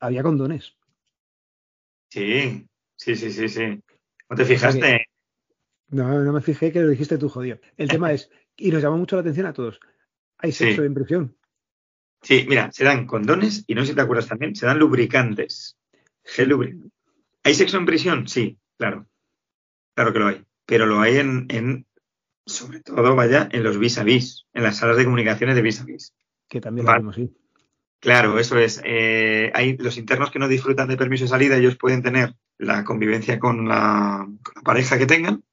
había condones. Sí, sí, sí, sí, sí. ¿No te fijaste? No, no me fijé que lo dijiste tú, jodido. El tema [laughs] es, y nos llama mucho la atención a todos, ¿hay sexo en prisión? Sí, mira, se dan condones y no sé si te acuerdas también, se dan lubricantes. ¿Hay sexo en prisión? Sí, claro. Claro que lo hay. Pero lo hay en, sobre todo, vaya, en los vis a vis, en las salas de comunicaciones de vis a vis. Que también lo vemos, sí. Claro, eso es. Eh, hay los internos que no disfrutan de permiso de salida, ellos pueden tener la convivencia con la, pareja que tengan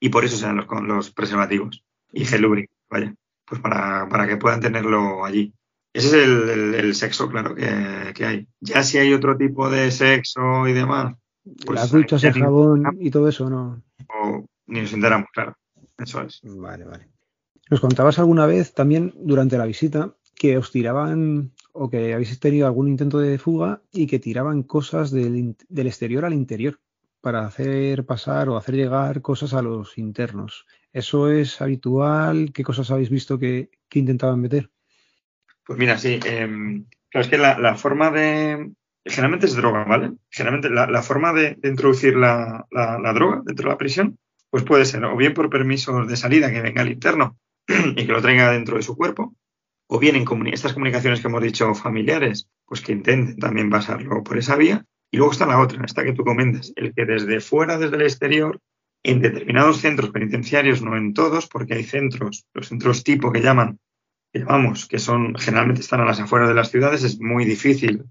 y por eso se dan los, los preservativos y gel vaya, pues para, para, que puedan tenerlo allí. Ese es el, sexo, claro, que, hay. Ya si hay otro tipo de sexo y demás. Pues Las duchas, el jabón y todo eso, ¿no? ni nos enteramos, claro. Eso es. Vale, vale. Nos contabas alguna vez también durante la visita que os tiraban o que habéis tenido algún intento de fuga y que tiraban cosas del, exterior al interior para hacer pasar o hacer llegar cosas a los internos. ¿Eso es habitual? ¿Qué cosas habéis visto que, intentaban meter? Pues mira, sí. Eh, claro, es que la, forma de. Generalmente es droga, ¿vale? Generalmente la, forma de, introducir la, droga dentro de la prisión, pues puede ser o bien por permisos de salida que venga al interno y que lo traiga dentro de su cuerpo, o bien en estas comunicaciones que hemos dicho familiares, pues que intenten también pasarlo por esa vía. Y luego está la otra, esta que tú comentas, el que desde fuera, desde el exterior, en determinados centros penitenciarios, no en todos, porque hay centros, los centros tipo que llaman, que llamamos, que son generalmente están a las afueras de las ciudades, es muy difícil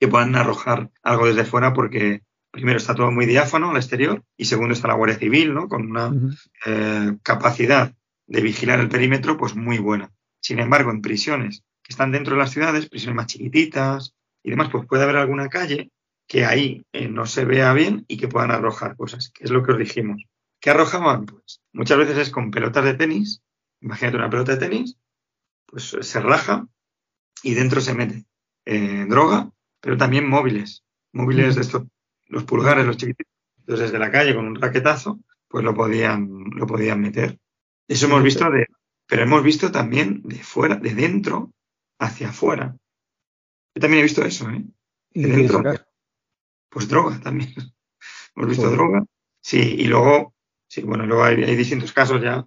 que puedan arrojar algo desde fuera porque primero está todo muy diáfano al exterior y segundo está la Guardia Civil, ¿no? Con una eh, capacidad de vigilar el perímetro pues muy buena. Sin embargo, en prisiones que están dentro de las ciudades, prisiones más chiquititas y demás, pues puede haber alguna calle que ahí eh, no se vea bien y que puedan arrojar cosas, que es lo que os dijimos. ¿Qué arrojaban? Pues muchas veces es con pelotas de tenis. Imagínate una pelota de tenis, pues se raja y dentro se mete eh, droga, pero también móviles. Móviles de estos, los pulgares, los chiquititos. Entonces, desde la calle con un raquetazo, pues lo podían, lo podían meter. Eso hemos visto de, pero hemos visto también de fuera, de dentro hacia afuera. Yo también he visto eso, ¿eh? De dentro, pues droga también. [laughs] hemos visto droga. Sí, y luego, sí, bueno, luego hay, distintos casos ya.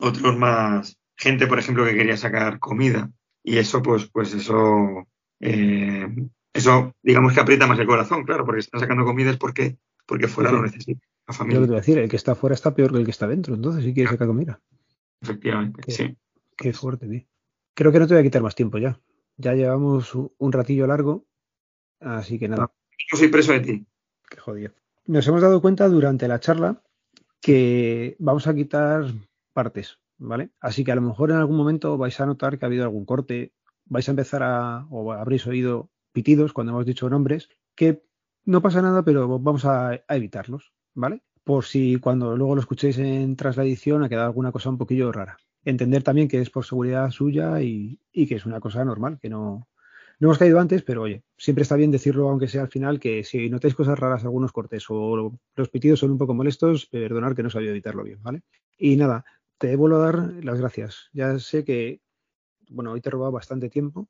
Otros más, gente, por ejemplo, que quería sacar comida. Y eso, pues, pues eso, eh, eso, digamos que aprieta más el corazón, claro, porque están sacando comida es porque, porque fuera lo necesita. La familia. Yo te voy a decir, el que está fuera está peor que el que está dentro, entonces sí quiere sacar comida. Efectivamente, sí. Qué fuerte, tío. Creo que no te voy a quitar más tiempo ya. Ya llevamos un ratillo largo, así que nada. Yo soy preso de ti. Qué jodido. Nos hemos dado cuenta durante la charla que vamos a quitar partes, ¿vale? Así que a lo mejor en algún momento vais a notar que ha habido algún corte, vais a empezar a, o habréis oído pitidos cuando hemos dicho nombres, que no pasa nada, pero vamos a, evitarlos, ¿vale? por si cuando luego lo escuchéis en tras la edición ha quedado alguna cosa un poquillo rara. Entender también que es por seguridad suya y, que es una cosa normal, que no, no hemos caído antes, pero oye, siempre está bien decirlo, aunque sea al final, que si notáis cosas raras, algunos cortes o los pitidos son un poco molestos, perdonar que no sabía evitarlo bien, ¿vale? Y nada, te vuelvo a dar las gracias. Ya sé que, bueno, hoy te he robado bastante tiempo,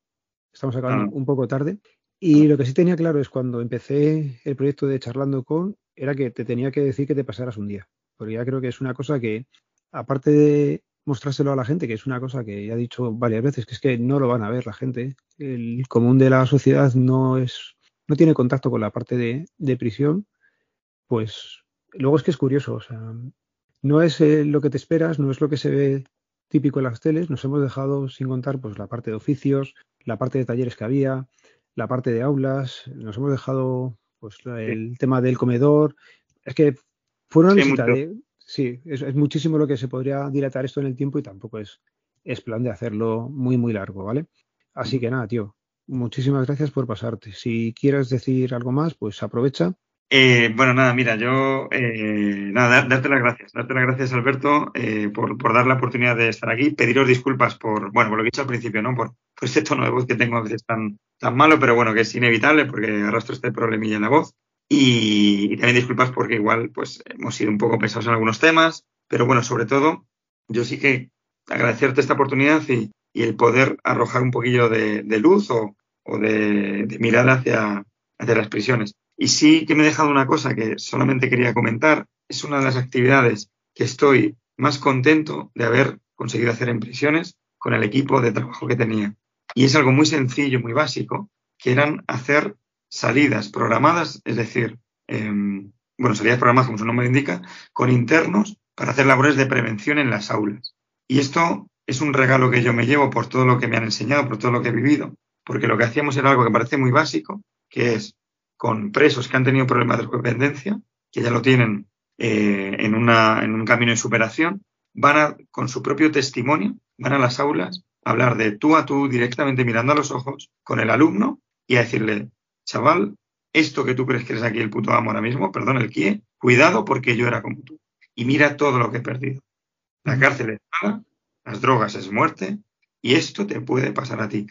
estamos acabando ah. un poco tarde. Y lo que sí tenía claro es cuando empecé el proyecto de Charlando con, era que te tenía que decir que te pasaras un día. Porque ya creo que es una cosa que, aparte de mostrárselo a la gente, que es una cosa que ya he dicho varias veces, que es que no lo van a ver la gente. El común de la sociedad no es, no tiene contacto con la parte de, prisión, pues luego es que es curioso, o sea, no es eh, lo que te esperas, no es lo que se ve típico en las teles, nos hemos dejado sin contar pues la parte de oficios, la parte de talleres que había, la parte de aulas, nos hemos dejado pues el tema del comedor. Es que fue una visita de. Sí, es, muchísimo lo que se podría dilatar esto en el tiempo y tampoco es, es plan de hacerlo muy, muy largo, ¿vale? Así que nada, tío. muchísimas gracias por pasarte. Si quieres decir algo más, pues aprovecha. Eh, bueno, nada, mira, yo, eh, nada, darte las gracias, darte las gracias, Alberto, eh, por, por, dar la oportunidad de estar aquí, pediros disculpas por, bueno, por lo que he dicho al principio, ¿no? Por, por este tono de voz que tengo a veces tan, tan malo, pero bueno, que es inevitable porque arrastro este problemilla en la voz. Y, también disculpas porque igual, pues, hemos sido un poco pesados en algunos temas, pero bueno, sobre todo, yo sí que agradecerte esta oportunidad y, y el poder arrojar un poquillo de, luz o, o de, de, mirar hacia, hacia las prisiones. Y sí que me he dejado una cosa que solamente quería comentar. Es una de las actividades que estoy más contento de haber conseguido hacer en prisiones con el equipo de trabajo que tenía. Y es algo muy sencillo, muy básico, que eran hacer salidas programadas, es decir, eh, bueno, salidas programadas, como su nombre indica, con internos para hacer labores de prevención en las aulas. Y esto es un regalo que yo me llevo por todo lo que me han enseñado, por todo lo que he vivido, porque lo que hacíamos era algo que parece muy básico, que es con presos que han tenido problemas de dependencia, que ya lo tienen eh, en, un camino de superación, van a, con su propio testimonio, van a las aulas a hablar de tú a tú, directamente mirando a los ojos, con el alumno y a decirle, chaval, esto que tú crees que eres aquí el puto amo ahora mismo, perdón, el kie, cuidado porque yo era como tú. Y mira todo lo que he perdido. La cárcel es mala, las drogas es muerte, y esto te puede pasar a ti.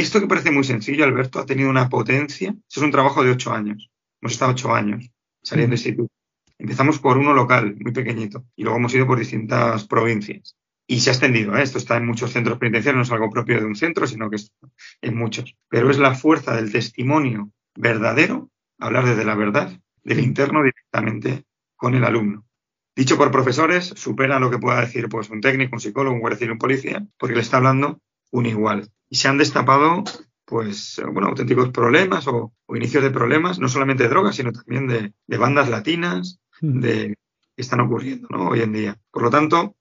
Esto que parece muy sencillo, Alberto, ha tenido una potencia. Eso es un trabajo de ocho años. Hemos estado ocho años saliendo de instituto. Empezamos por uno local, muy pequeñito, y luego hemos ido por distintas provincias. Y se ha extendido. ¿eh? Esto está en muchos centros penitenciarios, no es algo propio de un centro, sino que es en muchos. Pero es la fuerza del testimonio verdadero, hablar desde la verdad, del interno directamente con el alumno dicho por profesores, supera lo que pueda decir pues, un técnico, un psicólogo, un guardia civil, un policía, porque le está hablando un igual. Y se han destapado pues, bueno, auténticos problemas o, o inicios de problemas, no solamente de drogas, sino también de, de bandas latinas, de, que están ocurriendo ¿no? hoy en día. Por lo tanto,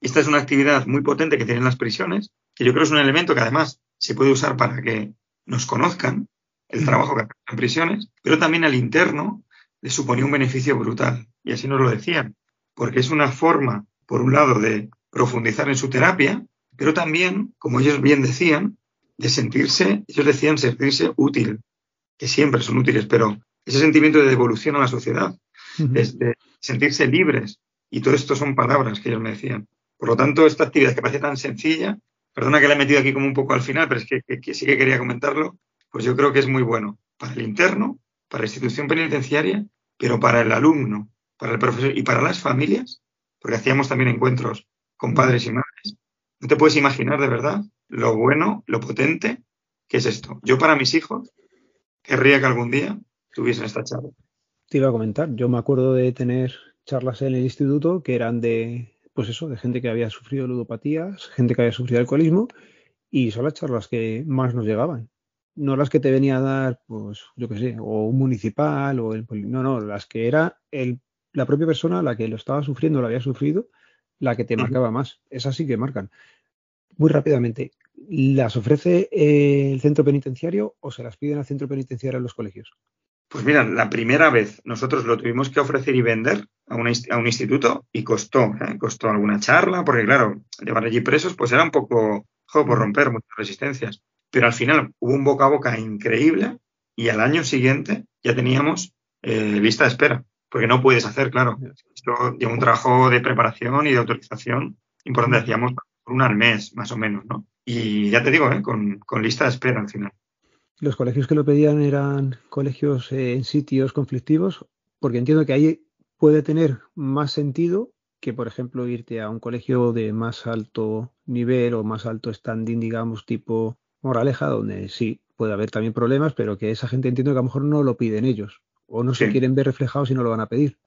esta es una actividad muy potente que tienen las prisiones, que yo creo es un elemento que además se puede usar para que nos conozcan el trabajo que hacen en prisiones, pero también al interno le suponía un beneficio brutal. Y así nos lo decían, porque es una forma, por un lado, de profundizar en su terapia, pero también, como ellos bien decían, de sentirse, ellos decían sentirse útil, que siempre son útiles, pero ese sentimiento de devolución a la sociedad, uh -huh. de, sentirse libres, y todo esto son palabras que ellos me decían. Por lo tanto, esta actividad que parece tan sencilla, perdona que la he metido aquí como un poco al final, pero es que, que, que sí que quería comentarlo, pues yo creo que es muy bueno para el interno, para la institución penitenciaria, pero para el alumno, para el profesor y para las familias, porque hacíamos también encuentros con padres y madres. No te puedes imaginar de verdad lo bueno, lo potente que es esto. Yo para mis hijos querría que algún día tuviesen esta charla. Te iba a comentar, yo me acuerdo de tener charlas en el instituto que eran de, pues eso, de gente que había sufrido ludopatías, gente que había sufrido alcoholismo, y son las charlas que más nos llegaban. No las que te venía a dar, pues, yo qué sé, o un municipal, o el. No, no, las que era el la propia persona, la que lo estaba sufriendo, lo había sufrido, la que te marcaba más. Esas sí que marcan. Muy rápidamente, ¿las ofrece el centro penitenciario o se las piden al centro penitenciario en los colegios? Pues mira, la primera vez nosotros lo tuvimos que ofrecer y vender a un, a un instituto y costó, ¿eh? costó alguna charla, porque claro, llevar allí presos pues era un poco, jo, por romper muchas resistencias. Pero al final hubo un boca a boca increíble y al año siguiente ya teníamos eh, lista de espera porque no puedes hacer, claro. Esto lleva un trabajo de preparación y de autorización importante, decíamos, por una al mes, más o menos, ¿no? Y ya te digo, ¿eh? con, con lista de espera al final. ¿Los colegios que lo pedían eran colegios eh, en sitios conflictivos? Porque entiendo que ahí puede tener más sentido que, por ejemplo, irte a un colegio de más alto nivel o más alto standing, digamos, tipo Moraleja, donde sí puede haber también problemas, pero que esa gente entiendo que a lo mejor no lo piden ellos o no se quieren ver reflejados y no lo van a pedir.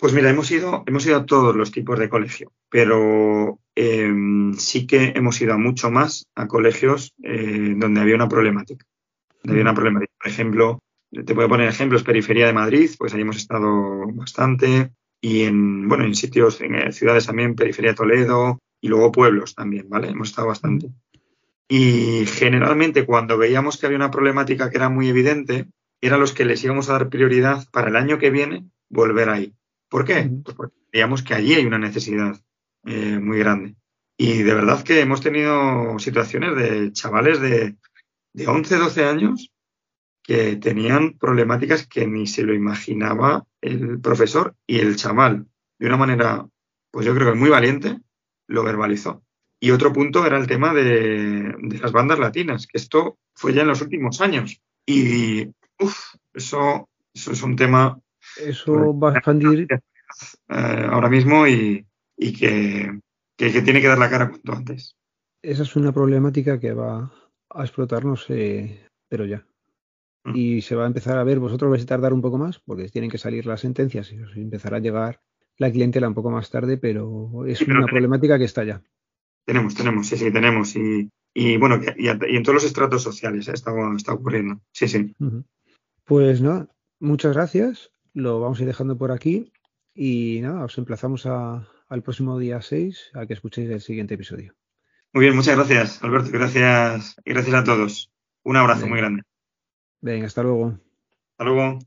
Pues mira, hemos ido, hemos ido a todos los tipos de colegio, pero eh, sí que hemos ido a mucho más a colegios eh, donde había una problemática. Donde había una problemática. Por ejemplo, te puedo poner ejemplos, periferia de Madrid, pues ahí hemos estado bastante, y en, bueno, en sitios, en ciudades también, periferia de Toledo, y luego pueblos también, ¿vale? Hemos estado bastante. Y generalmente cuando veíamos que había una problemática que era muy evidente, eran los que les íbamos a dar prioridad para el año que viene volver ahí. ¿Por qué? Pues porque veíamos que allí hay una necesidad eh, muy grande. Y de verdad que hemos tenido situaciones de chavales de de 11, 12 años que tenían problemáticas que ni se lo imaginaba el profesor y el chaval, de una manera, pues yo creo que muy valiente, lo verbalizó. Y otro punto era el tema de, las bandas latinas, que esto fue ya en los últimos años. Y, uff, eso, eso es un tema... Eso va a expandir... [laughs] Eh, ahora mismo y, que, que, tiene que dar la cara cuanto antes. Esa es una problemática que va a explotarnos, eh, pero ya. Mm. Y se va a empezar a ver, vosotros vais a tardar un poco más, porque tienen que salir las sentencias y os empezará a llegar la clientela un poco más tarde, pero es una problemática que está ya. Tenemos, tenemos, sí, sí, tenemos. Y, y bueno, y, en todos los estratos sociales ¿eh? está, está ocurriendo. Sí, sí. Pues nada, muchas gracias. Lo vamos a ir dejando por aquí. Y nada, os emplazamos al próximo día 6 a que escuchéis el siguiente episodio. Muy bien, muchas gracias, Alberto. Gracias y gracias a todos. Un abrazo muy grande. Venga, hasta luego. Hasta luego.